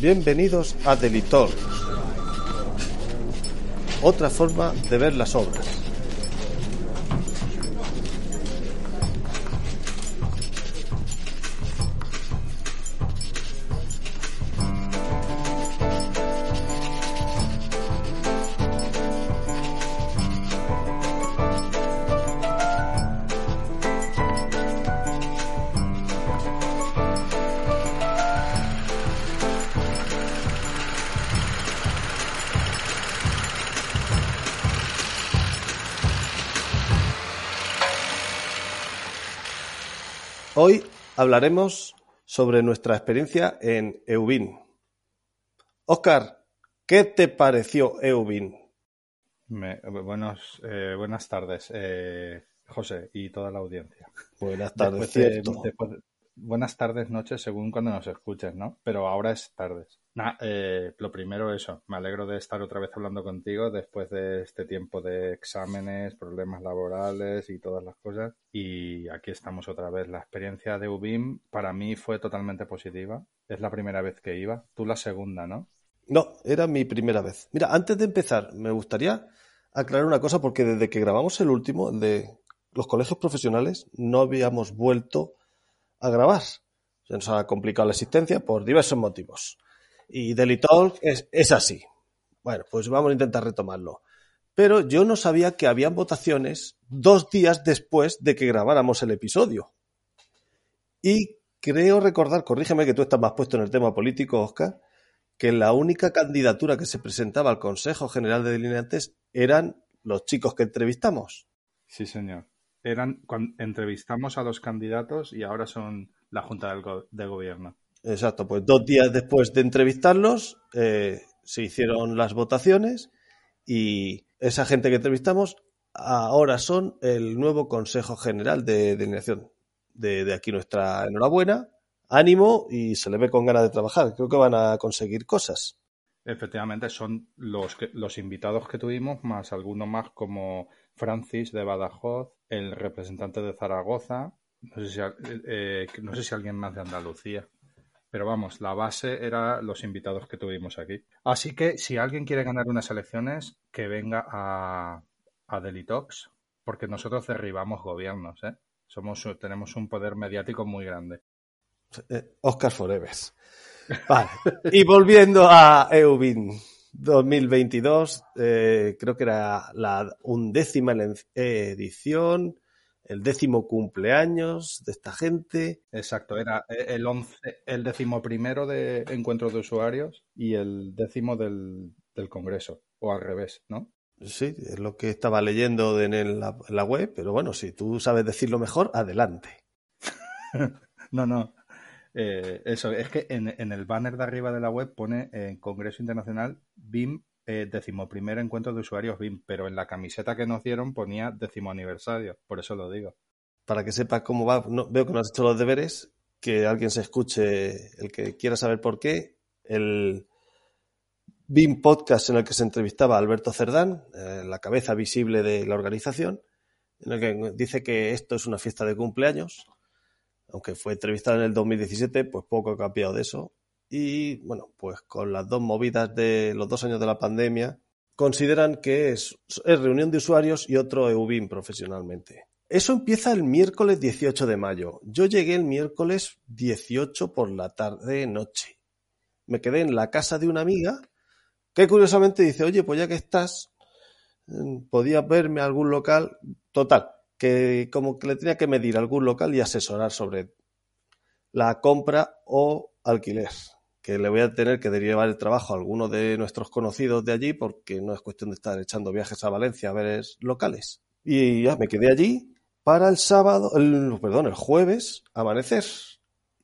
Bienvenidos a Delitor. Otra forma de ver las obras. Hablaremos sobre nuestra experiencia en Eubin. Oscar, ¿qué te pareció Eubin? Me- buenos, eh, buenas tardes, eh, José, y toda la audiencia. Buenas tardes, Después de- cierto. después de- buenas tardes, noches, según cuando nos escuches, ¿no? Pero ahora es tardes. Nah, eh, lo primero eso, me alegro de estar otra vez hablando contigo después de este tiempo de exámenes, problemas laborales y todas las cosas. Y aquí estamos otra vez. La experiencia de UBIM para mí fue totalmente positiva. Es la primera vez que iba. Tú la segunda, ¿no? No, era mi primera vez. Mira, antes de empezar, me gustaría aclarar una cosa porque desde que grabamos el último, el de los colegios profesionales, no habíamos vuelto a grabar. Se nos ha complicado la existencia por diversos motivos. Y Daily es, es así. Bueno, pues vamos a intentar retomarlo. Pero yo no sabía que habían votaciones dos días después de que grabáramos el episodio. Y creo recordar, corrígeme que tú estás más puesto en el tema político, Oscar, que la única candidatura que se presentaba al Consejo General de Delineantes eran los chicos que entrevistamos. Sí, señor. Eran cuando entrevistamos a los candidatos y ahora son la Junta del Go- de Gobierno. Exacto, pues dos días después de entrevistarlos eh, se hicieron las votaciones y esa gente que entrevistamos ahora son el nuevo Consejo General de Delineación. De, de aquí nuestra enhorabuena, ánimo y se le ve con ganas de trabajar. Creo que van a conseguir cosas. Efectivamente, son los, que- los invitados que tuvimos, más alguno más como Francis de Badajoz, el representante de Zaragoza, no sé si, eh, eh, no sé si alguien más de Andalucía. Pero vamos, la base era los invitados que tuvimos aquí. Así que si alguien quiere ganar unas elecciones, que venga a, a Delitox, porque nosotros derribamos gobiernos, ¿eh? Somos, tenemos un poder mediático muy grande. Eh, Oscar Forever. Vale. Y volviendo a Eubin 2022, eh, creo que era la undécima edición, el décimo cumpleaños de esta gente. Exacto, era el once, el décimo primero de encuentros de usuarios y el décimo del, del congreso, o al revés, ¿no? Sí, es lo que estaba leyendo en, el- en la web, pero bueno, si tú sabes decirlo mejor, adelante. No, no. Eh, eso, es que en, en el banner de arriba de la web pone eh, Congreso Internacional BIM, eh, decimoprimero encuentro de usuarios BIM, pero en la camiseta que nos dieron ponía décimo aniversario, por eso lo digo. Para que sepas cómo va, no- veo que no has hecho los deberes, que alguien se escuche, el que quiera saber por qué, el BIM podcast en el que se entrevistaba Alberto Cerdán, eh, la cabeza visible de la organización, en el que dice que esto es una fiesta de cumpleaños, aunque fue entrevistado en el 2017, pues poco ha cambiado de eso. Y bueno, pues con las dos movidas de los dos años de la pandemia, consideran que es, reunión de usuarios y otro EUBIM profesionalmente. Eso empieza el miércoles 18 de mayo. Yo llegué el miércoles 18 por la tarde noche. Me quedé en la casa de una amiga que curiosamente dice, oye, pues ya que estás, eh, podías verme a algún local. Total, que como que le tenía que medir algún local y asesorar sobre la compra o alquiler. Que le voy a tener que derivar el trabajo a alguno de nuestros conocidos de allí porque no es cuestión de estar echando viajes a Valencia a ver locales. Y ya me quedé allí para el sábado, el, perdón, el jueves, amanecer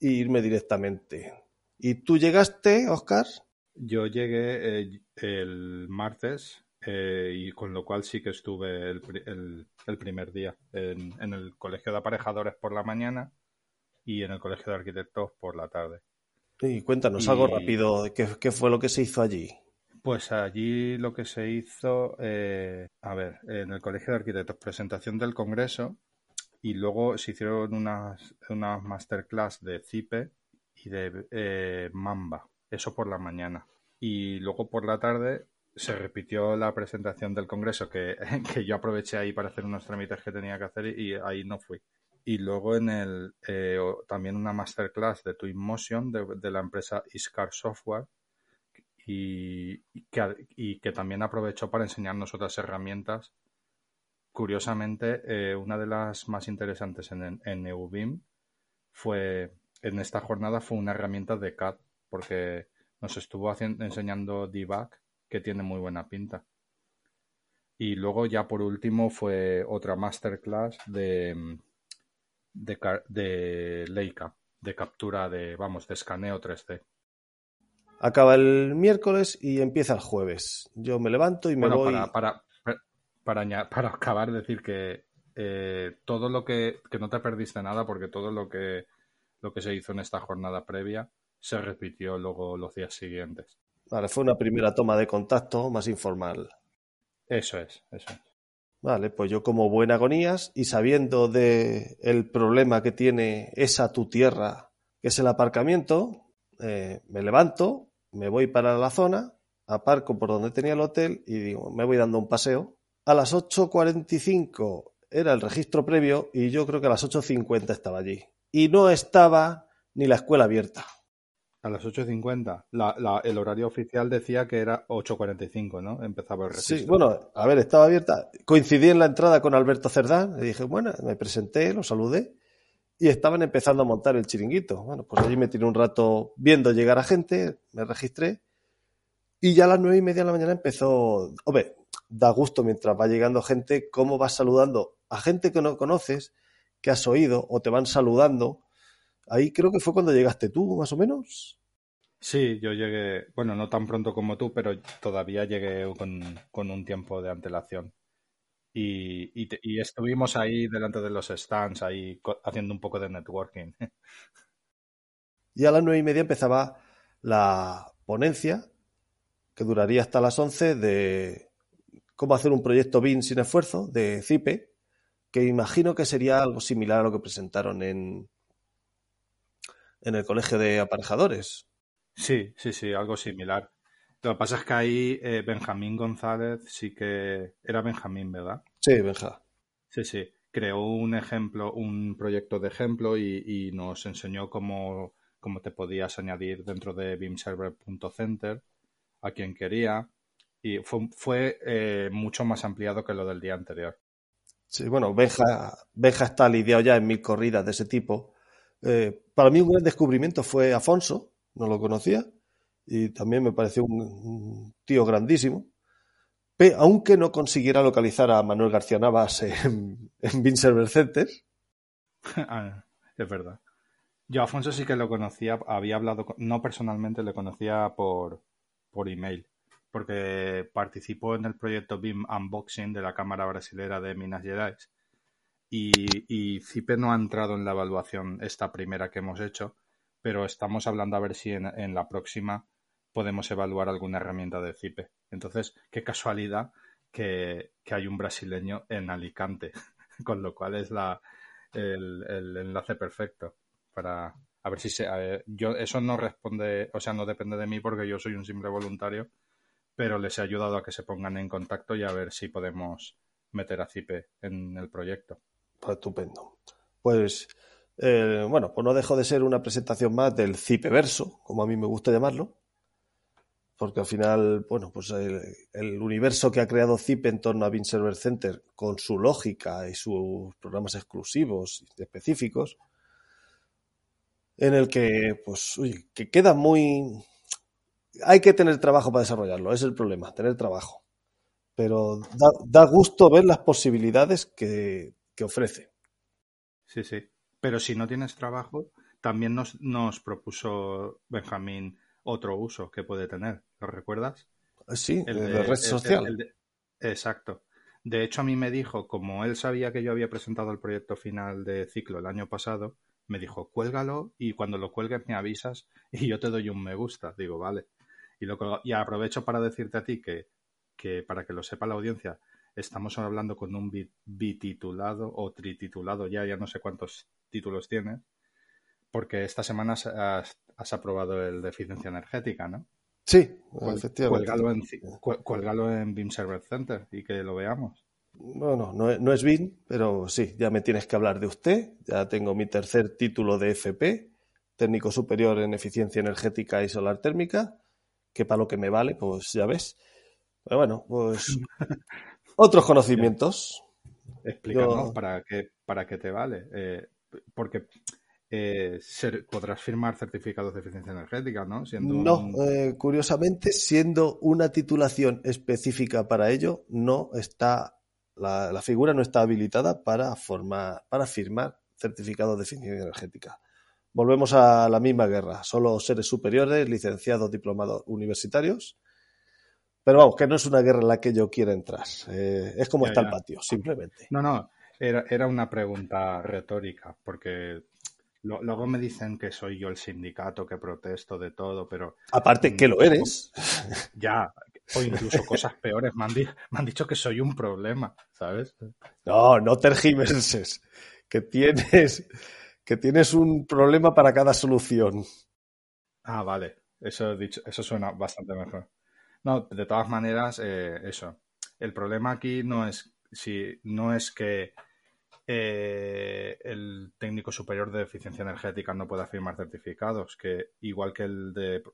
e irme directamente. ¿Y tú llegaste, Oscar? Yo llegué eh, el martes eh, y con lo cual sí que estuve el, el- primer día en el colegio de aparejadores por la mañana y en el colegio de arquitectos por la tarde. Y cuéntanos Y- algo rápido, ¿qué, qué fue lo que se hizo allí? Pues allí lo que se hizo, eh, a ver, en el Colegio de Arquitectos, presentación del Congreso y luego se hicieron unas, unas masterclass de CIPE y de eh, Mamba. Eso por la mañana. Y luego por la tarde se repitió la presentación del Congreso que, que yo aproveché ahí para hacer unos trámites que tenía que hacer y, ahí no fui. Y luego en el eh, también una masterclass de Twinmotion de, la empresa Iscar Software y, que, y que también aprovechó para enseñarnos otras herramientas. Curiosamente, eh, una de las más interesantes en, en EUBIM fue, en esta jornada fue una herramienta de CAD, porque nos estuvo haciendo, enseñando debug, que tiene muy buena pinta. Y luego ya por último fue otra masterclass de, de, de Leica, de captura de, vamos, de escaneo 3D. Acaba el miércoles y empieza el jueves. Yo me levanto y me voy. Para, para, para, acabar, decir que eh, todo lo que, que no te perdiste nada, porque todo lo que, lo que se hizo en esta jornada previa se repitió luego los días siguientes. Vale, fue una primera toma de contacto más informal. Eso es, eso es. Vale, pues yo como buen agonías y sabiendo de el problema que tiene esa tu tierra, que es el aparcamiento, eh, me levanto, me voy para la zona, aparco por donde tenía el hotel y digo, me voy dando un paseo. A las 8.45 era el registro previo y yo creo que a las 8.50 estaba allí. Y no estaba ni la escuela abierta. A las 8.50. el horario oficial decía que era 8.45, ¿no? Empezaba el registro. Sí, bueno, a ver, estaba abierta. Coincidí en la entrada con Alberto Cerdán. Le dije, bueno, me presenté, lo saludé y estaban empezando a montar el chiringuito. Bueno, pues allí me tiré un rato viendo llegar a gente, me registré y ya a las nueve y media de la mañana empezó, hombre, da gusto mientras va llegando gente, cómo vas saludando a gente que no conoces, que has oído o te van saludando. Ahí creo que fue cuando llegaste tú, más o menos. Sí, yo llegué, bueno, no tan pronto como tú, pero todavía llegué con, con un tiempo de antelación. Y, estuvimos ahí delante de los stands, ahí haciendo un poco de networking. Y a las nueve y media empezaba la ponencia, que duraría hasta las once, de cómo hacer un proyecto BIN sin esfuerzo, de CIPE, que imagino que sería algo similar a lo que presentaron en, en el colegio de aparejadores. Sí, sí, sí, algo similar. Lo que pasa es que ahí eh, Benjamín González sí que era Benjamín, ¿verdad? Sí, Benja. Sí, sí. Creó un ejemplo, un proyecto de ejemplo y, nos enseñó cómo, cómo, te podías añadir dentro de beamserver.center a quien quería. Y fue, fue eh, mucho más ampliado que lo del día anterior. Sí, bueno, Benja, Benja está lidiado ya en mil corridas de ese tipo. Eh, para mí un gran descubrimiento fue Afonso, no lo conocía, y también me pareció un, tío grandísimo. aunque no consiguiera localizar a Manuel García Navas en, en Center. Ah, es verdad. Yo a Afonso sí que lo conocía, había hablado, no personalmente, le conocía por, por email, porque participó en el proyecto BIM Unboxing de la Cámara Brasilera de Minas Gerais y, CIPE no ha entrado en la evaluación esta primera que hemos hecho, pero estamos hablando a ver si en la próxima podemos evaluar alguna herramienta de CIPE. Entonces, qué casualidad que, hay un brasileño en Alicante, con lo cual es la, el, enlace perfecto para a ver si se, yo eso no responde, o sea, no depende de mí porque yo soy un simple voluntario, pero les he ayudado a que se pongan en contacto y a ver si podemos meter a CIPE en el proyecto. Estupendo. Pues eh, bueno, pues no dejo de ser una presentación más del CIPE verso, como a mí me gusta llamarlo, porque al final, bueno, pues el, universo que ha creado Zip en torno a Bean Server Center, con su lógica y sus programas exclusivos y específicos, en el que, pues, uy, que queda muy... Hay que tener trabajo para desarrollarlo, es el problema, tener trabajo. Pero da, gusto ver las posibilidades que, que, ofrece. Sí, sí. Pero si no tienes trabajo, también nos, nos propuso Benjamín otro uso que puede tener. ¿Lo recuerdas? Sí, el de, red social. exacto. De hecho, a mí me dijo, como él sabía que yo había presentado el proyecto final de ciclo el año pasado, me dijo, cuélgalo y cuando lo cuelgues me avisas y yo te doy un me gusta. Digo, vale. Y, lo, y aprovecho para decirte a ti que, que, para que lo sepa la audiencia, estamos hablando con un bititulado o trititulado, ya, ya no sé cuántos títulos tiene, porque esta semana has aprobado el de eficiencia energética, ¿no? Sí, efectivamente. Cuélgalo en, en BIM Server Center y que lo veamos. Bueno, no, no es BIM, pero sí, ya me tienes que hablar de usted. Ya tengo mi tercer título de FP, técnico superior en eficiencia energética y solar térmica, que para lo que me vale, pues ya ves. Pero bueno, pues otros conocimientos. Explícanos para qué, para qué te vale. Eh, porque eh, podrás firmar certificados de eficiencia energética, ¿no? no, eh, curiosamente, siendo una titulación específica para ello, no está, la, la, figura no está habilitada para, formar, para firmar certificados de eficiencia energética. Volvemos a la misma guerra, solo seres superiores, licenciados, diplomados universitarios. Pero vamos, que no es una guerra en la que yo quiera entrar. Eh, es como está el patio, simplemente. No, no, era, era una pregunta retórica, porque luego me dicen que soy yo el sindicato, que protesto de todo, pero... Aparte que lo eres. Ya, o incluso cosas peores. Me han, me han dicho que soy un problema, ¿sabes? No, no tergiverses. Que tienes, que tienes un problema para cada solución. Ah, vale. Eso, dicho, eso suena bastante mejor. No, de todas maneras, eh, eso. El problema aquí no es si no es que eh, el técnico superior de eficiencia energética no pueda firmar certificados, que igual que el de,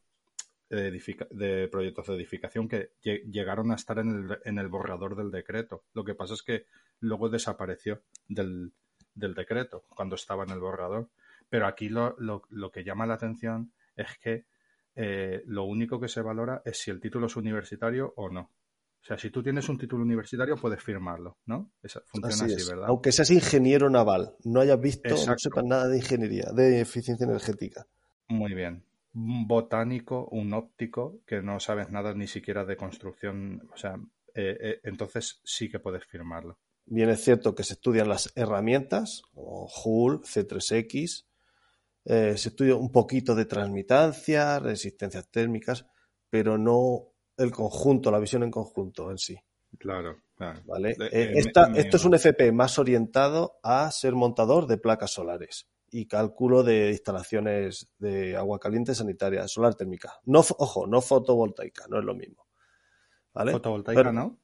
de, proyectos de edificación, que llegaron a estar en el, en el, borrador del decreto. Lo que pasa es que luego desapareció del, del decreto cuando estaba en el borrador. Pero aquí lo, lo, lo que llama la atención es que eh, lo único que se valora es si el título es universitario o no. O sea, si tú tienes un título universitario, puedes firmarlo, ¿no? funciona así, ¿verdad? Aunque seas ingeniero naval, no hayas visto, no sepas nada de ingeniería, de eficiencia energética. Muy bien. Un botánico, un óptico, que no sabes nada ni siquiera de construcción, o sea, eh, eh, entonces sí que puedes firmarlo. Bien, es cierto que se estudian las herramientas, como Hull, C3X, eh, se estudia un poquito de transmitancia, resistencias térmicas, pero no el conjunto, la visión en conjunto en sí. Claro, claro. ¿Vale? Eh, eh, esto es un FP más orientado a ser montador de placas solares y cálculo de instalaciones de agua caliente sanitaria, solar térmica. No, ojo, no fotovoltaica, no es lo mismo. ¿Vale? Fotovoltaica, ¿no?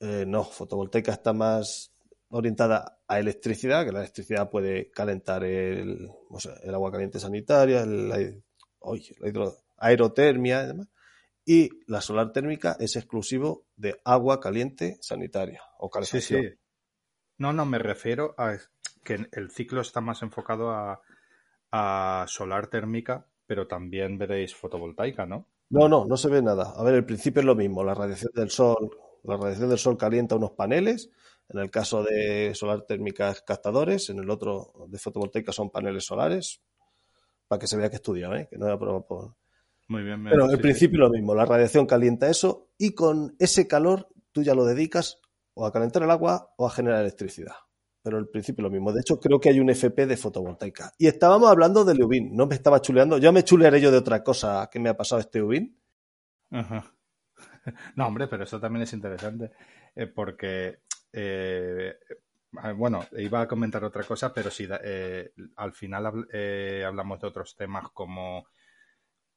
no, fotovoltaica está más orientada a electricidad, que la electricidad puede calentar el, el agua caliente sanitaria, la, la aerotermia y demás. Y la solar térmica es exclusivo de agua caliente sanitaria o calefacción. Sí, sí. No, no, me refiero a que el ciclo está más enfocado a, a solar térmica, pero también veréis fotovoltaica, ¿no? No, no, no se ve nada. A ver, el principio es lo mismo. La radiación del sol, la radiación del sol calienta unos paneles en el caso de solar térmicas captadores, en el otro de fotovoltaica son paneles solares, para que se vea que estudia, ¿eh? que no he probado por... Muy bien. Pero el principio lo mismo, la radiación calienta eso y con ese calor tú ya lo dedicas o a calentar el agua o a generar electricidad. Pero el principio lo mismo. De hecho, creo que hay un FP de fotovoltaica. Y estábamos hablando de Lubin, no me estaba chuleando. Yo me chulearé yo de otra cosa que me ha pasado este Ubin. Ajá. No, hombre, pero eso también es interesante. Eh, porque eh, ah, bueno, iba a comentar otra cosa, pero si eh, al final eh, hablamos de otros temas como,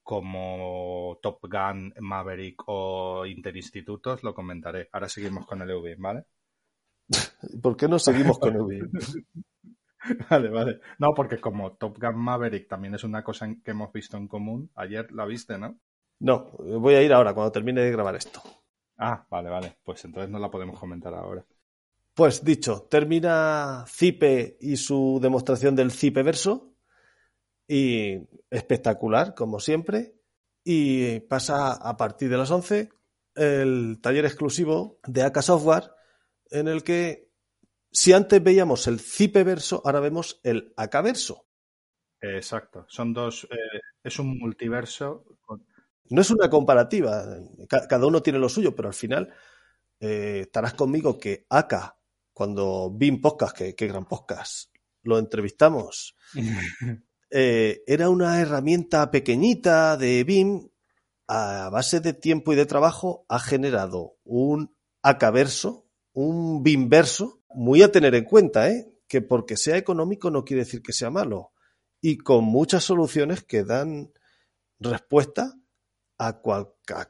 como Top Gun, Maverick o Interinstitutos, lo comentaré. Ahora seguimos con el EV, ¿vale? ¿Por qué no seguimos con EV? vale, vale. No, porque como Top Gun Maverick también es una cosa que hemos visto en común, ayer la viste, ¿no? No, voy a ir ahora cuando termine de grabar esto. Ah, vale, vale. Pues entonces no la podemos comentar ahora. Pues dicho, termina Cipe y su demostración del Cipe verso. Y espectacular, como siempre. Y pasa a partir de las 11 el taller exclusivo de AK Software, en el que si antes veíamos el Cipe verso, ahora vemos el AK verso. Exacto, son dos, eh, es un multiverso. No es una comparativa, cada uno tiene lo suyo, pero al final eh, estarás conmigo que AK cuando BIM Podcast, que, gran podcast, lo entrevistamos, eh, era una herramienta pequeñita de BIM, a base de tiempo y de trabajo, ha generado un acaverso, un BIM verso, muy a tener en cuenta, ¿eh? que porque sea económico no quiere decir que sea malo, y con muchas soluciones que dan respuesta a,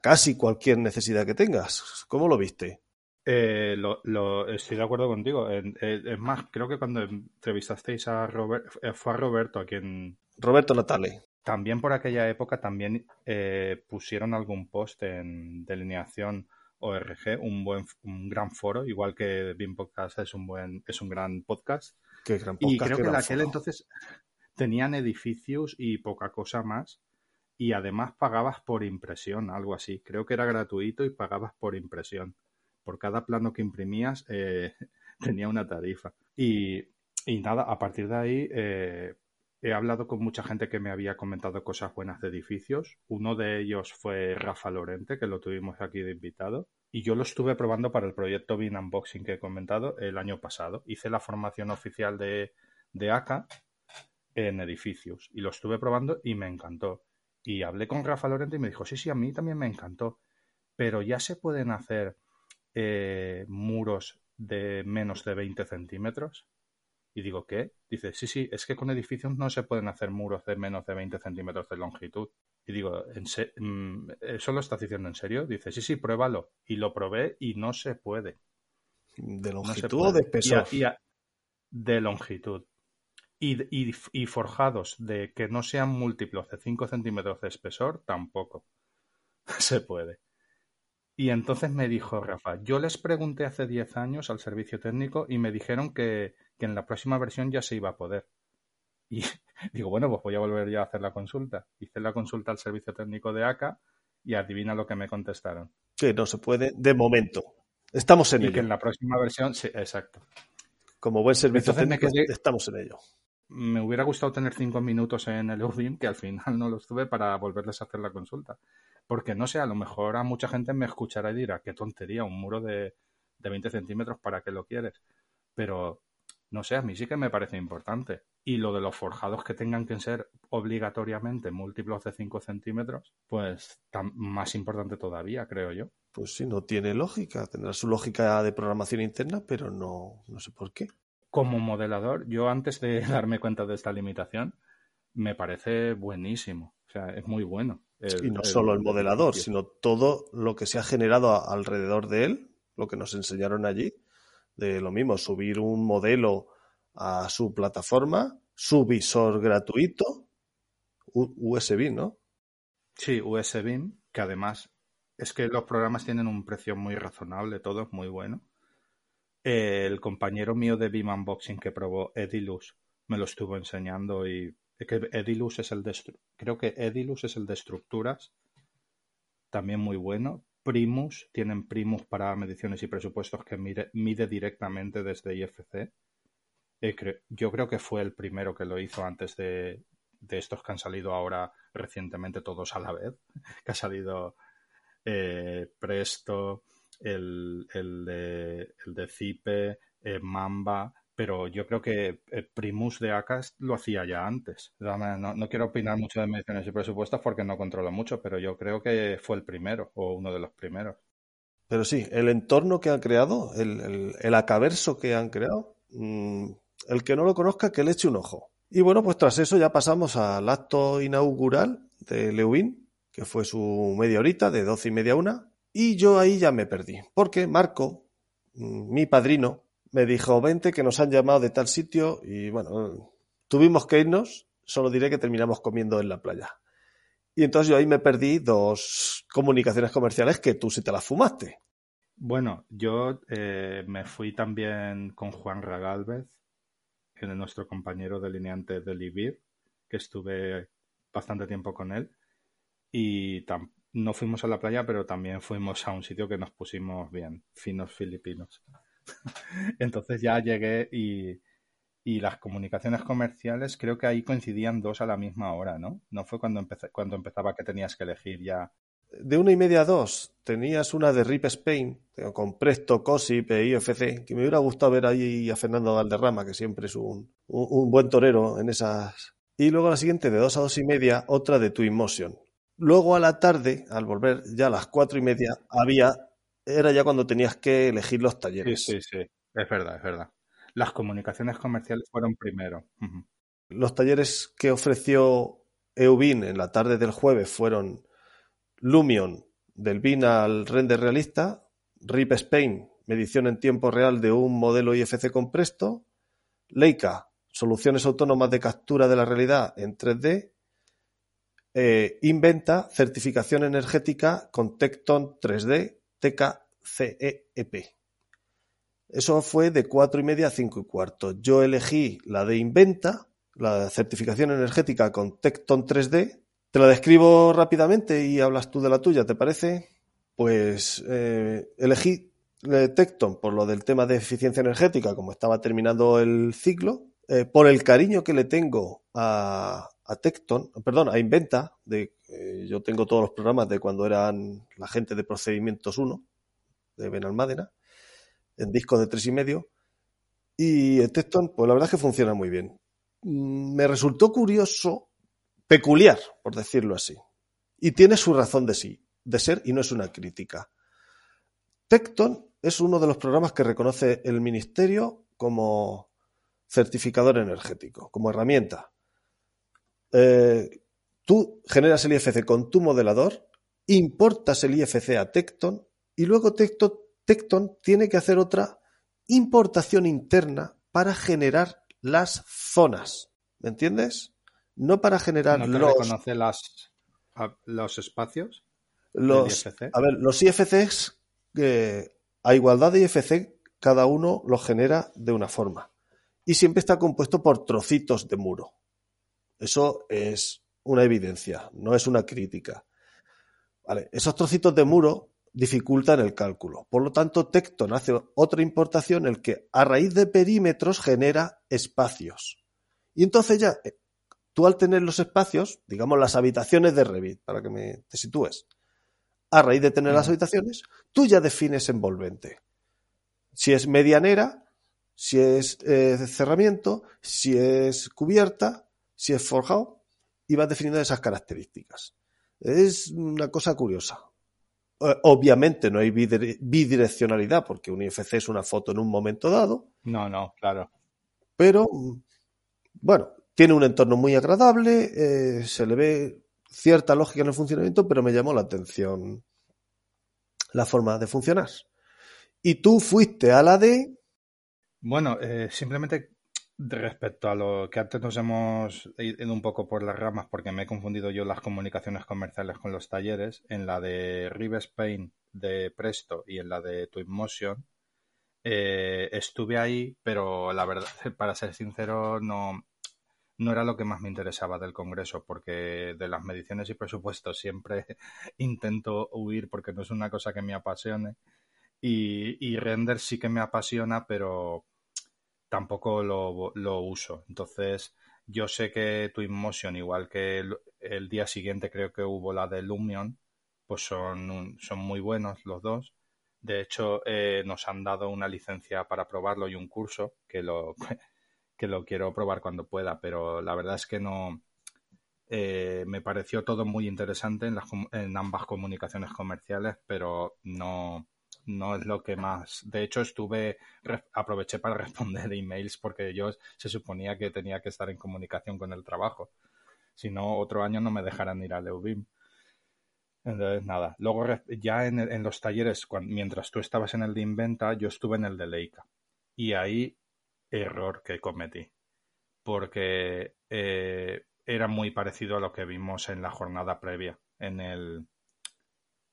casi cualquier necesidad que tengas. ¿Cómo lo viste? Eh, lo, estoy de acuerdo contigo. es más, creo que cuando entrevistasteis a Roberto, eh, fue a Roberto a quien... Roberto Natale. También por aquella época también eh, pusieron algún post en delineación ORG, un buen, un gran foro, igual que BIM Podcast es un buen, es un gran podcast. Qué gran podcast y creo que en aquel entonces tenían edificios y poca cosa más. Y además pagabas por impresión, algo así. Creo que era gratuito y pagabas por impresión. Por cada plano que imprimías eh, tenía una tarifa. Y, nada, a partir de ahí eh, he hablado con mucha gente que me había comentado cosas buenas de edificios. Uno de ellos fue Rafa Lorente, que lo tuvimos aquí de invitado. Y yo lo estuve probando para el proyecto BIN Unboxing que he comentado el año pasado. Hice la formación oficial de, de ACA en edificios y lo estuve probando y me encantó. Y hablé con Rafa Lorente y me dijo, sí, sí, a mí también me encantó, pero ya se pueden hacer eh, muros de menos de 20 centímetros. Y digo, ¿qué? Dice, sí, sí, es que con edificios no se pueden hacer muros de menos de 20 centímetros de longitud. Y digo, ¿en mm, ¿eso lo estás diciendo en serio? Dice, sí, sí, pruébalo. Y lo probé y no se puede. ¿De longitud o de espesor? de longitud y, forjados de que no sean múltiplos de 5 centímetros de espesor, tampoco se puede. Y entonces me dijo Rafa, yo les pregunté hace 10 años al servicio técnico y me dijeron que, en la próxima versión ya se iba a poder. Y digo, bueno, pues voy a volver ya a hacer la consulta. Hice la consulta al servicio técnico de ACA y adivina lo que me contestaron. Que no se puede de momento. Estamos en y ello. que en la próxima versión, sí, exacto. Como buen servicio técnico, estamos en ello me hubiera gustado tener cinco minutos en el UBIM, que al final no los tuve para volverles a hacer la consulta. Porque no sé, a lo mejor a mucha gente me escuchará y dirá, qué tontería, un muro de, de 20 centímetros, ¿para qué lo quieres? Pero, no sé, a mí sí que me parece importante. Y lo de los forjados que tengan que ser obligatoriamente múltiplos de 5 centímetros, pues más importante todavía, creo yo. Pues sí, no tiene lógica. Tendrá su lógica de programación interna, pero no, no sé por qué como modelador, yo antes de darme cuenta de esta limitación, me parece buenísimo. O sea, es muy bueno. y no solo el modelador, sino todo lo que se ha generado alrededor de él, lo que nos enseñaron allí, de lo mismo, subir un modelo a su plataforma, su visor gratuito, USB, ¿no? Sí, USB, que además es que los programas tienen un precio muy razonable, todo es muy bueno el compañero mío de Beam Unboxing que probó Edilus me lo estuvo enseñando y que Edilus es el de creo que Edilus es el de estructuras también muy bueno. Primus tienen Primus para mediciones y presupuestos que mide, directamente desde IFC eh, yo creo que fue el primero que lo hizo antes de, de, estos que han salido ahora recientemente todos a la vez que ha salido eh, Presto el, el, de, el de Zipe, eh, Mamba, pero yo creo que eh, Primus de Acas lo hacía ya antes. No, quiero opinar mucho de mediciones y presupuestos porque no controlo mucho, pero yo creo que fue el primero o uno de los primeros. Pero sí, el entorno que han creado, el, el, acaverso que han creado, mm, el que no lo conozca, que le eche un ojo. Y bueno, pues tras eso ya pasamos al acto inaugural de Leuvín, que fue su media horita, de doce y media una, y yo ahí ya me perdí, porque Marco, mm, mi padrino, me dijo, vente que nos han llamado de tal sitio y bueno, tuvimos que irnos, solo diré que terminamos comiendo en la playa. Y entonces yo ahí me perdí dos comunicaciones comerciales que tú sí te las fumaste. Bueno, yo eh, me fui también con Juan Ragalvez, nuestro compañero delineante del IBIR, que estuve bastante tiempo con él. Y no fuimos a la playa, pero también fuimos a un sitio que nos pusimos bien, finos filipinos. Entonces ya llegué y, y, las comunicaciones comerciales creo que ahí coincidían dos a la misma hora, ¿no? No fue cuando, cuando empezaba que tenías que elegir ya. De una y media a dos tenías una de Rip Spain con Presto, Cosip e IFC, que me hubiera gustado ver ahí a Fernando Valderrama, que siempre es un, un, buen torero en esas. Y luego la siguiente, de dos a dos y media, otra de Twinmotion, Luego a la tarde, al volver ya a las cuatro y media, había, era ya cuando tenías que elegir los talleres. Sí, sí, sí, es verdad, es verdad. Las comunicaciones comerciales fueron primero. Los talleres que ofreció EUBIN en la tarde del jueves fueron Lumion del BIN al render realista, RIP Spain, medición en tiempo real de un modelo IFC con Presto, Leica, soluciones autónomas de captura de la realidad en 3D, eh, Inventa, certificación energética con Tecton 3D, TKCEP. Eso fue de cuatro y media a cinco y cuarto. Yo elegí la de Inventa, la certificación energética con Tecton 3D. Te la describo rápidamente y hablas tú de la tuya, ¿te parece? Pues eh, elegí eh, Tecton por lo del tema de eficiencia energética, como estaba terminando el ciclo, eh, por el cariño que le tengo a, a Tecton, perdón, a Inventa, de, yo tengo todos los programas de cuando eran la gente de Procedimientos 1, de Benalmádena, en disco de tres y medio. Y Tecton, pues la verdad es que funciona muy bien. Mm, me resultó curioso, peculiar, por decirlo así. Y tiene su razón de sí, de ser y no es una crítica. Tecton es uno de los programas que reconoce el Ministerio como certificador energético, como herramienta. Eh, tú generas el IFC con tu modelador, importas el IFC a Tecton y luego Tecton Tecton tiene que hacer otra importación interna para generar las zonas. ¿Me entiendes? No para generar ¿No los. reconoce las, los espacios? Los, a ver, los IFCs, eh, a igualdad de IFC, cada uno los genera de una forma. Y siempre está compuesto por trocitos de muro. Eso es una evidencia, no es una crítica. Vale, esos trocitos de muro dificultan el cálculo. Por lo tanto, Tecton hace otra importación en el que a raíz de perímetros genera espacios. Y entonces ya, eh, tú al tener los espacios, digamos las habitaciones de Revit, para que me, te sitúes, a raíz de tener las habitaciones, tú ya defines envolvente. Si es medianera, si es eh, cerramiento, si es cubierta, si es forjado, y vas definiendo esas características. Es una cosa curiosa. Eh, obviamente no hay bidireccionalidad porque un IFC es una foto en un momento dado. No, no, claro. Pero, bueno, tiene un entorno muy agradable, eh, se le ve cierta lógica en el funcionamiento, pero me llamó la atención la forma de funcionar. Y tú fuiste a la de... Bueno, eh, simplemente Respecto a lo que antes nos hemos ido un poco por las ramas porque me he confundido yo las comunicaciones comerciales con los talleres, en la de Rive Spain de Presto y en la de Twinmotion, eh, estuve ahí, pero la verdad, para ser sincero, no, no era lo que más me interesaba del Congreso, porque de las mediciones y presupuestos siempre intento huir porque no es una cosa que me apasione. Y, y render sí que me apasiona, pero tampoco lo, uso. Entonces, yo sé que Twinmotion, igual que el, día siguiente creo que hubo la de Lumion, pues son, son muy buenos los dos. De hecho, eh, nos han dado una licencia para probarlo y un curso que lo, que lo quiero probar cuando pueda, pero la verdad es que no. Eh, me pareció todo muy interesante en, las, en ambas comunicaciones comerciales, pero no, no es lo que más. De hecho, estuve, aproveché para responder emails porque yo se suponía que tenía que estar en comunicación con el trabajo. Si no, otro año no me dejarán ir a Leubim. Entonces, nada. Luego, ya en, los talleres, mientras tú estabas en el de Inventa, yo estuve en el de Leica. Y ahí, error que cometí. Porque eh, era muy parecido a lo que vimos en la jornada previa, en el,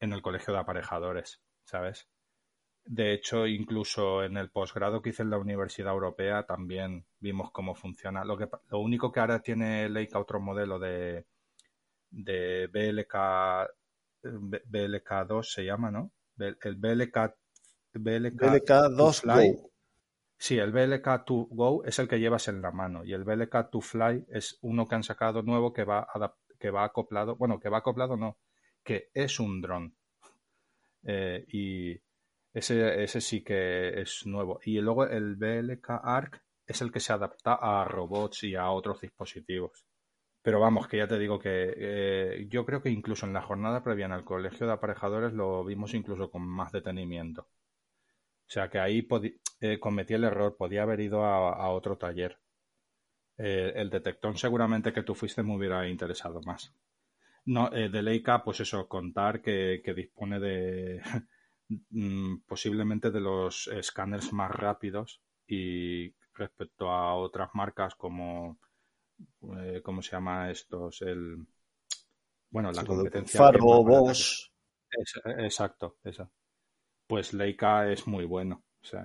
en el colegio de aparejadores, ¿sabes? De hecho, incluso en el posgrado que hice en la Universidad Europea también vimos cómo funciona. Lo, que, lo único que ahora tiene Leica otro modelo de, de BLK, BLK2 se llama, ¿no? El BLK, BLK, 2 Go. Sí, el BLK2 Go es el que llevas en la mano y el BLK2 Fly es uno que han sacado nuevo que va, que va acoplado, bueno, que va acoplado no, que es un dron. Eh, y ese, ese sí que es nuevo. Y luego el BLK ARC es el que se adapta a robots y a otros dispositivos. Pero vamos, que ya te digo que eh, yo creo que incluso en la jornada previa en el colegio de aparejadores lo vimos incluso con más detenimiento. O sea que ahí eh, cometí el error, podía haber ido a, otro taller. El detector seguramente que tú fuiste me hubiera interesado más. No, eh, de Leica, pues eso, contar que, dispone de mm, posiblemente de los escáneres más rápidos y respecto a otras marcas como eh, ¿cómo se llama estos? El bueno, la competencia. Faro, Bosch. exacto, esa. Pues Leica es muy bueno. O sea,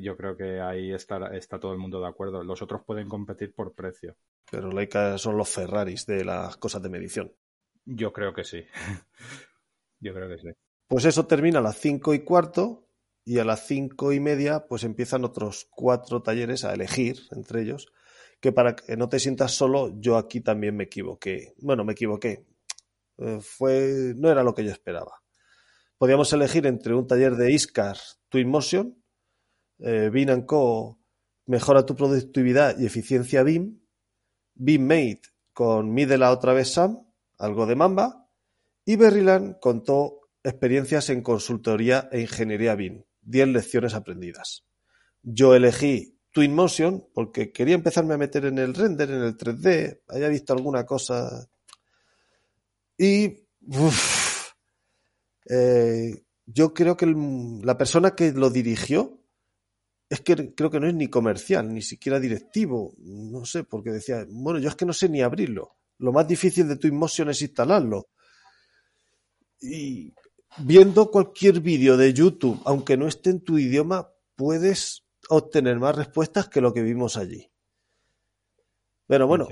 yo creo que ahí está, está todo el mundo de acuerdo. Los otros pueden competir por precio. Pero Leica son los Ferraris de las cosas de medición. Yo creo que sí. yo creo que sí. Pues eso termina a las cinco y cuarto y a las cinco y media pues empiezan otros cuatro talleres a elegir entre ellos que para que no te sientas solo yo aquí también me equivoqué. Bueno, me equivoqué. Eh, fue no era lo que yo esperaba. Podíamos elegir entre un taller de ISCAR Twinmotion, eh, BIM Co. Mejora tu productividad y eficiencia BIM, BIM Mate con Mídela otra vez Sam, algo de Mamba, y Berryland contó experiencias en consultoría e ingeniería BIM, 10 lecciones aprendidas. Yo elegí Twinmotion porque quería empezarme a meter en el render, en el 3D, había visto alguna cosa y eh, yo creo que la persona que lo dirigió es que creo que no es ni comercial, ni siquiera directivo, no sé, porque decía, bueno, yo es que no sé ni abrirlo. Lo más difícil de Twinmotion es instalarlo. Y viendo cualquier vídeo de YouTube, aunque no esté en tu idioma, puedes obtener más respuestas que lo que vimos allí. Pero bueno.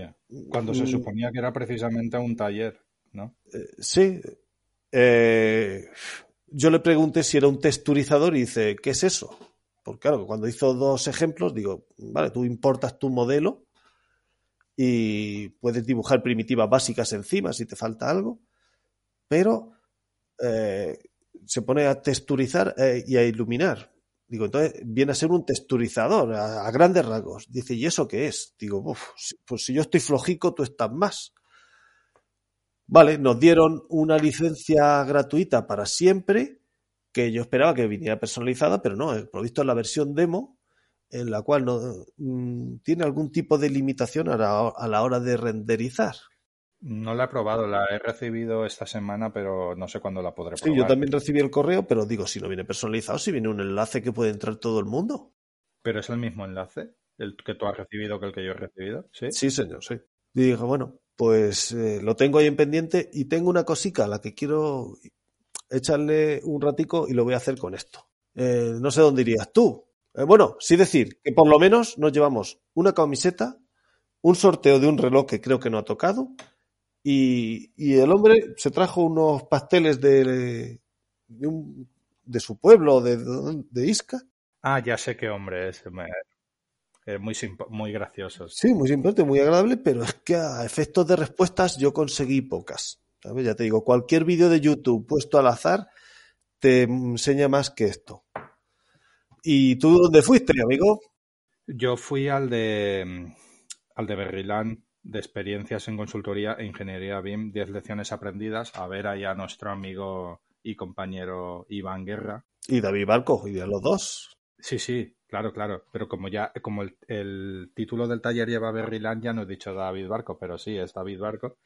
Cuando se mm, suponía que era precisamente un taller, ¿no? Eh, sí. Eh, yo le pregunté si era un texturizador y dice, ¿qué es eso? Porque claro, cuando hizo dos ejemplos, digo, vale, tú importas tu modelo y puedes dibujar primitivas básicas encima si te falta algo, pero eh, se pone a texturizar eh, y a iluminar. Digo, entonces viene a ser un texturizador a, grandes rasgos. Dice, ¿y eso qué es? Digo, pues si yo estoy flojico, tú estás más. Vale, nos dieron una licencia gratuita para siempre, que yo esperaba que viniera personalizada, pero no, por lo visto la versión demo, en la cual no, mm, tiene algún tipo de limitación a la, hora de renderizar. No la he probado, la he recibido esta semana, pero no sé cuándo la podré probar. Sí, yo también recibí el correo, pero digo, si no viene personalizado, si viene un enlace que puede entrar todo el mundo. ¿Pero es el mismo enlace? ¿El que tú has recibido que el que yo he recibido? Sí, sí señor, sí. Y dije, bueno, pues eh, lo tengo ahí en pendiente y tengo una cosica a la que quiero echarle un ratico y lo voy a hacer con esto. Eh, no sé dónde irías tú. Eh, bueno, sí decir que por lo menos nos llevamos una camiseta, un sorteo de un reloj que creo que no ha tocado y, el hombre se trajo unos pasteles de, de, su pueblo, de, de Isca. Ah, ya sé qué hombre es. Eh, muy, muy graciosos. Sí, muy simpático, muy agradable, pero es que a efectos de respuestas yo conseguí pocas. Ya te digo, cualquier vídeo de YouTube puesto al azar te enseña más que esto. ¿Y tú dónde fuiste, amigo? Yo fui al de al de Berrilán de experiencias en consultoría e ingeniería BIM, 10 lecciones aprendidas, a ver allá a nuestro amigo y compañero Iván Guerra. Y David Barco, y de los dos. Sí, sí, Claro, claro, pero como ya, como el, título del taller lleva Berryland, ya no he dicho David Barco, pero sí, es David Barco.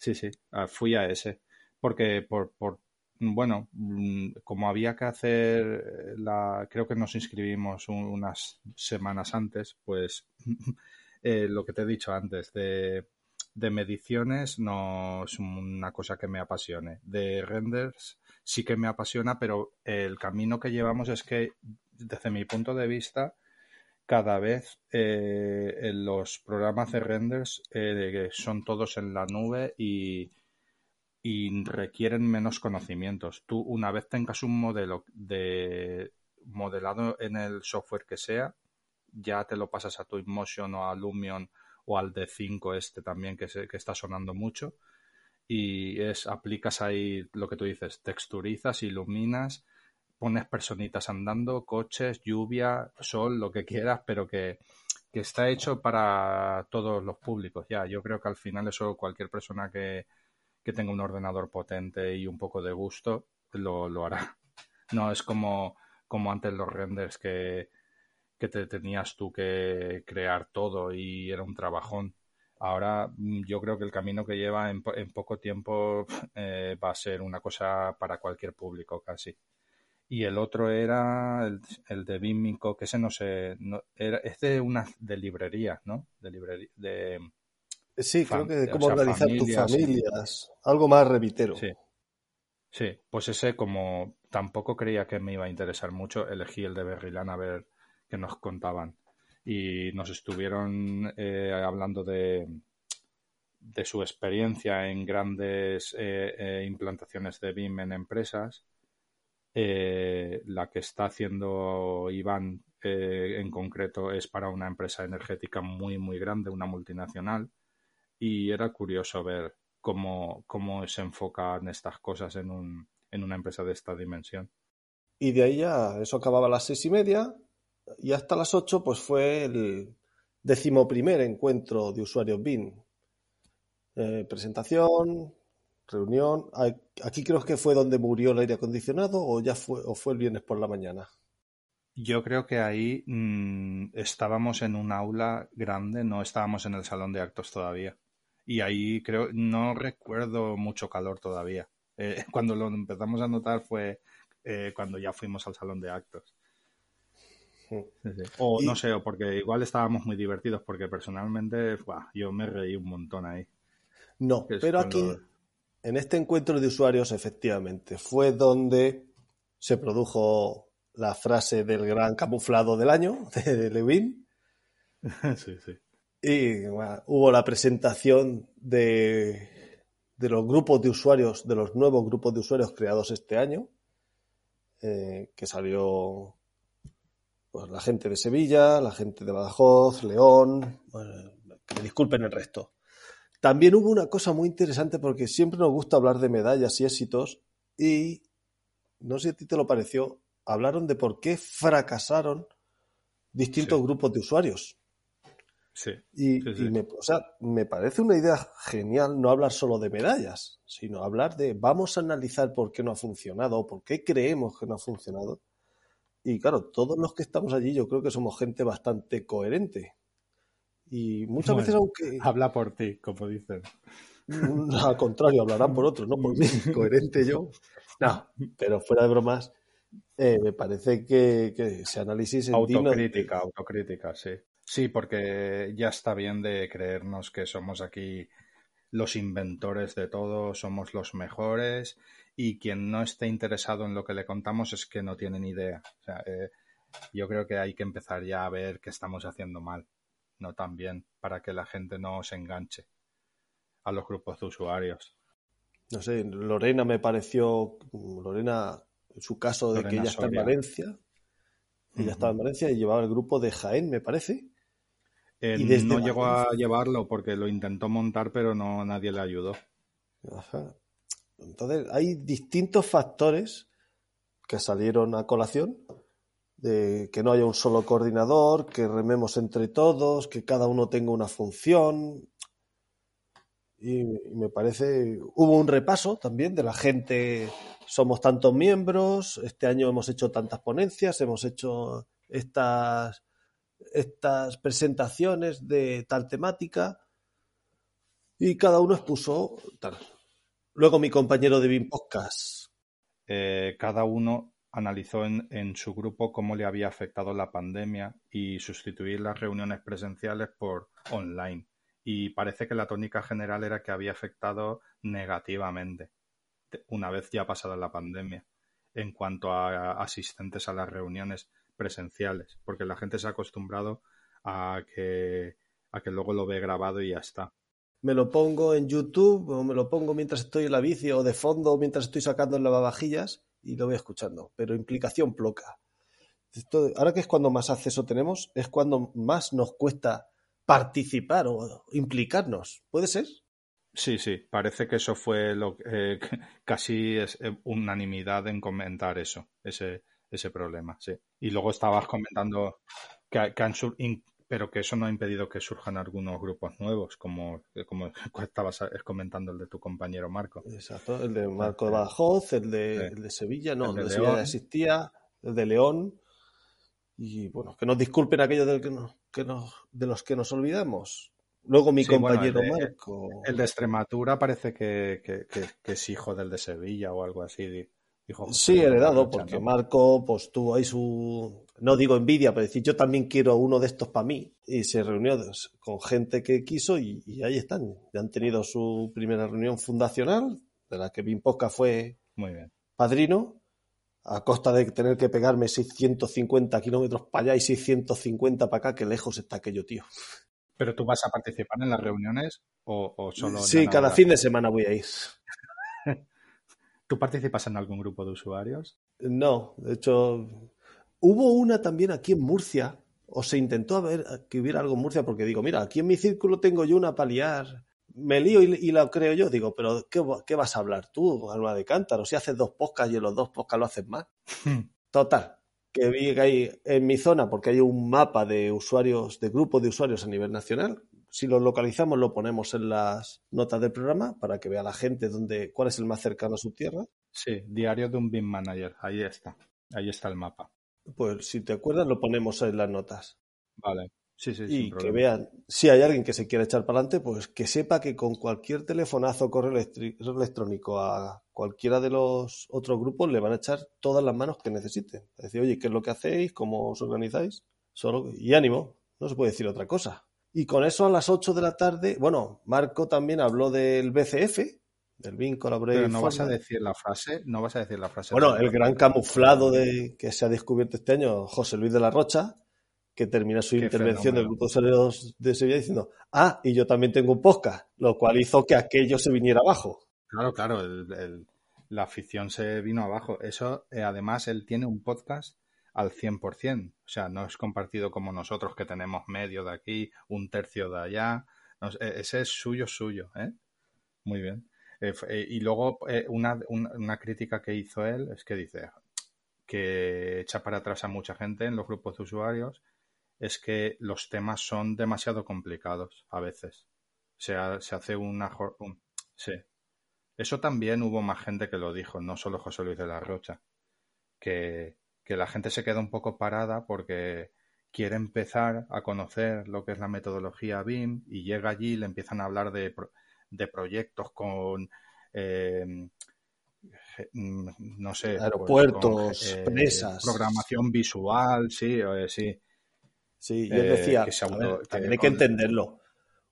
Sí, sí, ah, fui a ese. Porque, por, por, bueno, mm, como había que hacer la, creo que nos inscribimos unas semanas antes, pues eh, lo que te he dicho antes, de, de mediciones no es una cosa que me apasione. De renders sí que me apasiona, pero el camino que llevamos es que desde mi punto de vista, cada vez eh, los programas de renders eh, son todos en la nube y, requieren menos conocimientos. Tú, una vez tengas un modelo de modelado en el software que sea, ya te lo pasas a tu InMotion o a Lumion o al D5 este también que, que está sonando mucho y es aplicas ahí lo que tú dices, texturizas, iluminas pones personitas andando, coches, lluvia, sol, lo que quieras, pero que, está hecho para todos los públicos. Ya, yo creo que al final eso cualquier persona que, tenga un ordenador potente y un poco de gusto lo, lo hará. No es como, como antes los renders que, que te tenías tú que crear todo y era un trabajón. Ahora mm, yo creo que el camino que lleva en, poco tiempo eh, va a ser una cosa para cualquier público casi. Y el otro era el, de Bimico, que ese no sé, no, era, es de una de librería, ¿no? De librería, de... Sí, creo que de cómo organizar tus familias, algo más revitero. Sí. Sí, pues ese como tampoco creía que me iba a interesar mucho, elegí el de Berrilán a ver qué nos contaban. Y nos estuvieron eh, hablando de, de su experiencia en grandes eh, eh, implantaciones de BIM en empresas. la que está haciendo Iván en concreto es para una empresa energética muy, muy grande, una multinacional. Y era curioso ver cómo, cómo se enfocan estas cosas en, un, en una empresa de esta dimensión. Y de ahí ya, eso acababa a las seis y media y hasta las ocho pues fue el decimoprimer encuentro de usuarios BIN. Eh, presentación, reunión. Aquí creo que fue donde murió el aire acondicionado o ya fue, o fue el viernes por la mañana. Yo creo que ahí mm, estábamos en un aula grande, no estábamos en el salón de actos todavía y ahí creo, no recuerdo mucho calor todavía. Eh, cuando lo empezamos a notar fue eh, cuando ya fuimos al salón de actos. O no sé, o porque igual estábamos muy divertidos, porque personalmente yo me reí un montón ahí. No, pero aquí, en este encuentro de usuarios, efectivamente, fue donde se produjo la frase del gran camuflado del año de Lewin. sí, sí. Y hubo la presentación de, los grupos de usuarios, de los nuevos grupos de usuarios creados este año, eh, que salió pues, la gente de Sevilla, la gente de Badajoz, León, que disculpen el resto. También hubo una cosa muy interesante porque siempre nos gusta hablar de medallas y éxitos y no sé si a ti te lo pareció, hablaron de por qué fracasaron distintos grupos de usuarios. Sí, y, me, o sea, me parece una idea genial no hablar solo de medallas, sino hablar de vamos a analizar por qué no ha funcionado o por qué creemos que no ha funcionado. Y claro, todos los que estamos allí yo creo que somos gente bastante coherente. Y muchas veces aunque... Habla por ti, como dicen. Al contrario, hablarán por otros, no por mí. Coherente yo. No, pero fuera de bromas, eh, me parece que, ese análisis... Autocrítica, autocrítica, sí. Sí, porque ya está bien de creernos que somos aquí los inventores de todo, somos los mejores y quien no esté interesado en lo que le contamos es que no tiene ni idea. O sea, eh, yo creo que hay que empezar ya a ver qué estamos haciendo mal, no tan bien, para que la gente no se enganche a los grupos de usuarios. No sé, Lorena me pareció, Lorena, en su caso de que ella está en Valencia, ella estaba en Valencia y llevaba el grupo de Jaén, me parece, no llegó a llevarlo porque lo intentó montar, pero no nadie le ayudó. Entonces, hay distintos factores que salieron a colación, de que no haya un solo coordinador, que rememos entre todos, que cada uno tenga una función. Y, me parece, hubo un repaso también de la gente, somos tantos miembros, este año hemos hecho tantas ponencias, hemos hecho estas estas presentaciones de tal temática y cada uno expuso. Luego mi compañero de BIM Podcast. Eh, cada uno analizó en, en, su grupo cómo le había afectado la pandemia y sustituir las reuniones presenciales por online. Y parece que la tónica general era que había afectado negativamente una vez ya pasada la pandemia en cuanto a asistentes a las reuniones presenciales, porque la gente se ha acostumbrado a que, a que luego lo ve grabado y ya está. Me lo pongo en YouTube o me lo pongo mientras estoy en la bici o de fondo mientras estoy sacando en lavavajillas y lo voy escuchando, pero implicación ploca. ahora que es cuando más acceso tenemos, es cuando más nos cuesta participar o implicarnos. ¿Puede ser? Sí, sí, parece que eso fue lo eh, casi es eh, unanimidad en comentar eso, ese, ese problema, sí. Y luego estabas comentando que, han pero que eso no ha impedido que surjan algunos grupos nuevos, como, como estabas comentando el de tu compañero Marco. Exacto, el de Marco de Badajoz, el de, el de Sevilla, no, el de, Sevilla existía, el de León. Y bueno, que nos disculpen aquellos de, que nos, que nos, de los que nos olvidamos. Luego mi Sí, bueno, compañero el de- Marco. El de Extremadura parece que- que es hijo del de Sevilla o algo así. Dijo Sí, heredado, porque. Marco pues tuvo ahí su, no digo envidia, pero decir, yo también quiero uno de estos para mí. Y se reunió con gente que quiso y, y ahí están. Ya han tenido su primera reunión fundacional, de la que Podcast fue Muy bien. padrino, a costa de tener que pegarme 650 kilómetros para allá y 650 para acá, que lejos está aquello, tío. ¿Pero tú vas a participar en las reuniones o, o solo Sí, cada fin de semana voy a ir. ¿Tú participas en algún grupo de usuarios? No, de hecho, hubo una también aquí en Murcia, o se intentó a ver que hubiera algo en Murcia, porque digo, mira, aquí en mi círculo tengo yo una para liar, me lío y, y la creo yo, digo, pero ¿qué, va- qué vas a hablar tú, alma de cántaro? Si haces dos podcasts y en los dos podcasts lo haces más. Total, que vi que hay en mi zona, porque hay un mapa de usuarios, de grupos de usuarios a nivel nacional. Si lo localizamos, lo ponemos en las notas del programa para que vea la gente dónde, cuál es el más cercano a su tierra. Sí, diario de un BIM manager. Ahí está. Ahí está el mapa. Pues si te acuerdas, lo ponemos en las notas. Vale. Sí, sí, y que vean, si hay alguien que se quiera echar para adelante, pues que sepa que con cualquier telefonazo o correo electrónico a cualquiera de los otros grupos le van a echar todas las manos que necesiten. Es decir, oye, ¿qué es lo que hacéis? ¿Cómo os organizáis? Solo, y ánimo, no se puede decir otra cosa. Y con eso a las 8 de la tarde, bueno, Marco también habló del BCF, del Bin Collaborative Pero no vas a decir la frase, no vas a decir la frase. Bueno, el gran camuflado de, que se ha descubierto este año, José Luis de la Rocha, que termina su Qué intervención del fenómeno. Grupo de Usuarios de Sevilla diciendo, ah, y yo también tengo un podcast, lo cual hizo que aquello se viniera abajo. Claro, claro, el- el- la afición se vino abajo. Eso, eh, además, él tiene un podcast al 100%. O sea, no es compartido como nosotros que tenemos medio de aquí, un tercio de allá. No, eh, ese es suyo, suyo, ¿eh? Muy bien. Eh, eh, y luego, eh, una, un- una crítica que hizo él es que dice que echa para atrás a mucha gente en los grupos de usuarios es que los temas son demasiado complicados a veces. O sea, se hace una... un- sí. Eso también hubo más gente que lo dijo, no solo José Luis de la Rocha. Que, que la gente se queda un poco parada porque quiere empezar a conocer lo que es la metodología BIM y llega allí y le empiezan a hablar de, de proyectos con, eh, mm, no sé, pues, Aeropuertos, con, eh, presas. programación visual, sí, eh, sí. Sí, yo Eh, decía, que se a auto- ver, que también hay que entenderlo.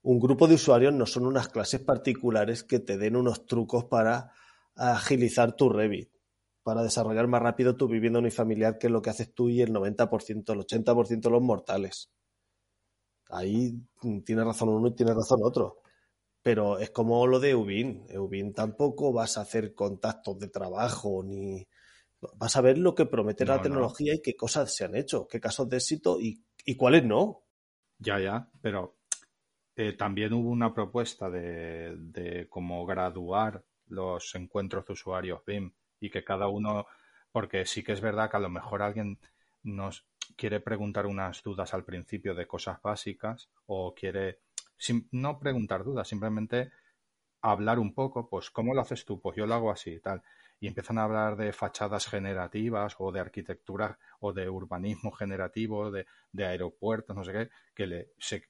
Un grupo de usuarios no son unas clases particulares que te den unos trucos para agilizar tu Revit, para desarrollar más rápido tu vivienda unifamiliar, que es lo que haces tú y el 90%, el 80% de los mortales. Ahí mm, tiene razón uno y tiene razón otro. Pero es como lo de Eubin. Eubin tampoco vas a hacer contactos de trabajo ni vas a ver lo que promete No, la no. tecnología y qué cosas se han hecho, qué casos de éxito y, y cuáles no. Ya, ya, pero eh, también hubo una propuesta de, de cómo graduar los encuentros de usuarios BIM y que cada uno, porque sí que es verdad que a lo mejor alguien nos quiere preguntar unas dudas al principio de cosas básicas o quiere no preguntar dudas, simplemente hablar un poco, pues ¿cómo lo haces tú? Pues yo lo hago así y tal. Y empiezan a hablar de fachadas generativas o de arquitectura o de urbanismo generativo, de, de aeropuertos, no sé qué, que le, se,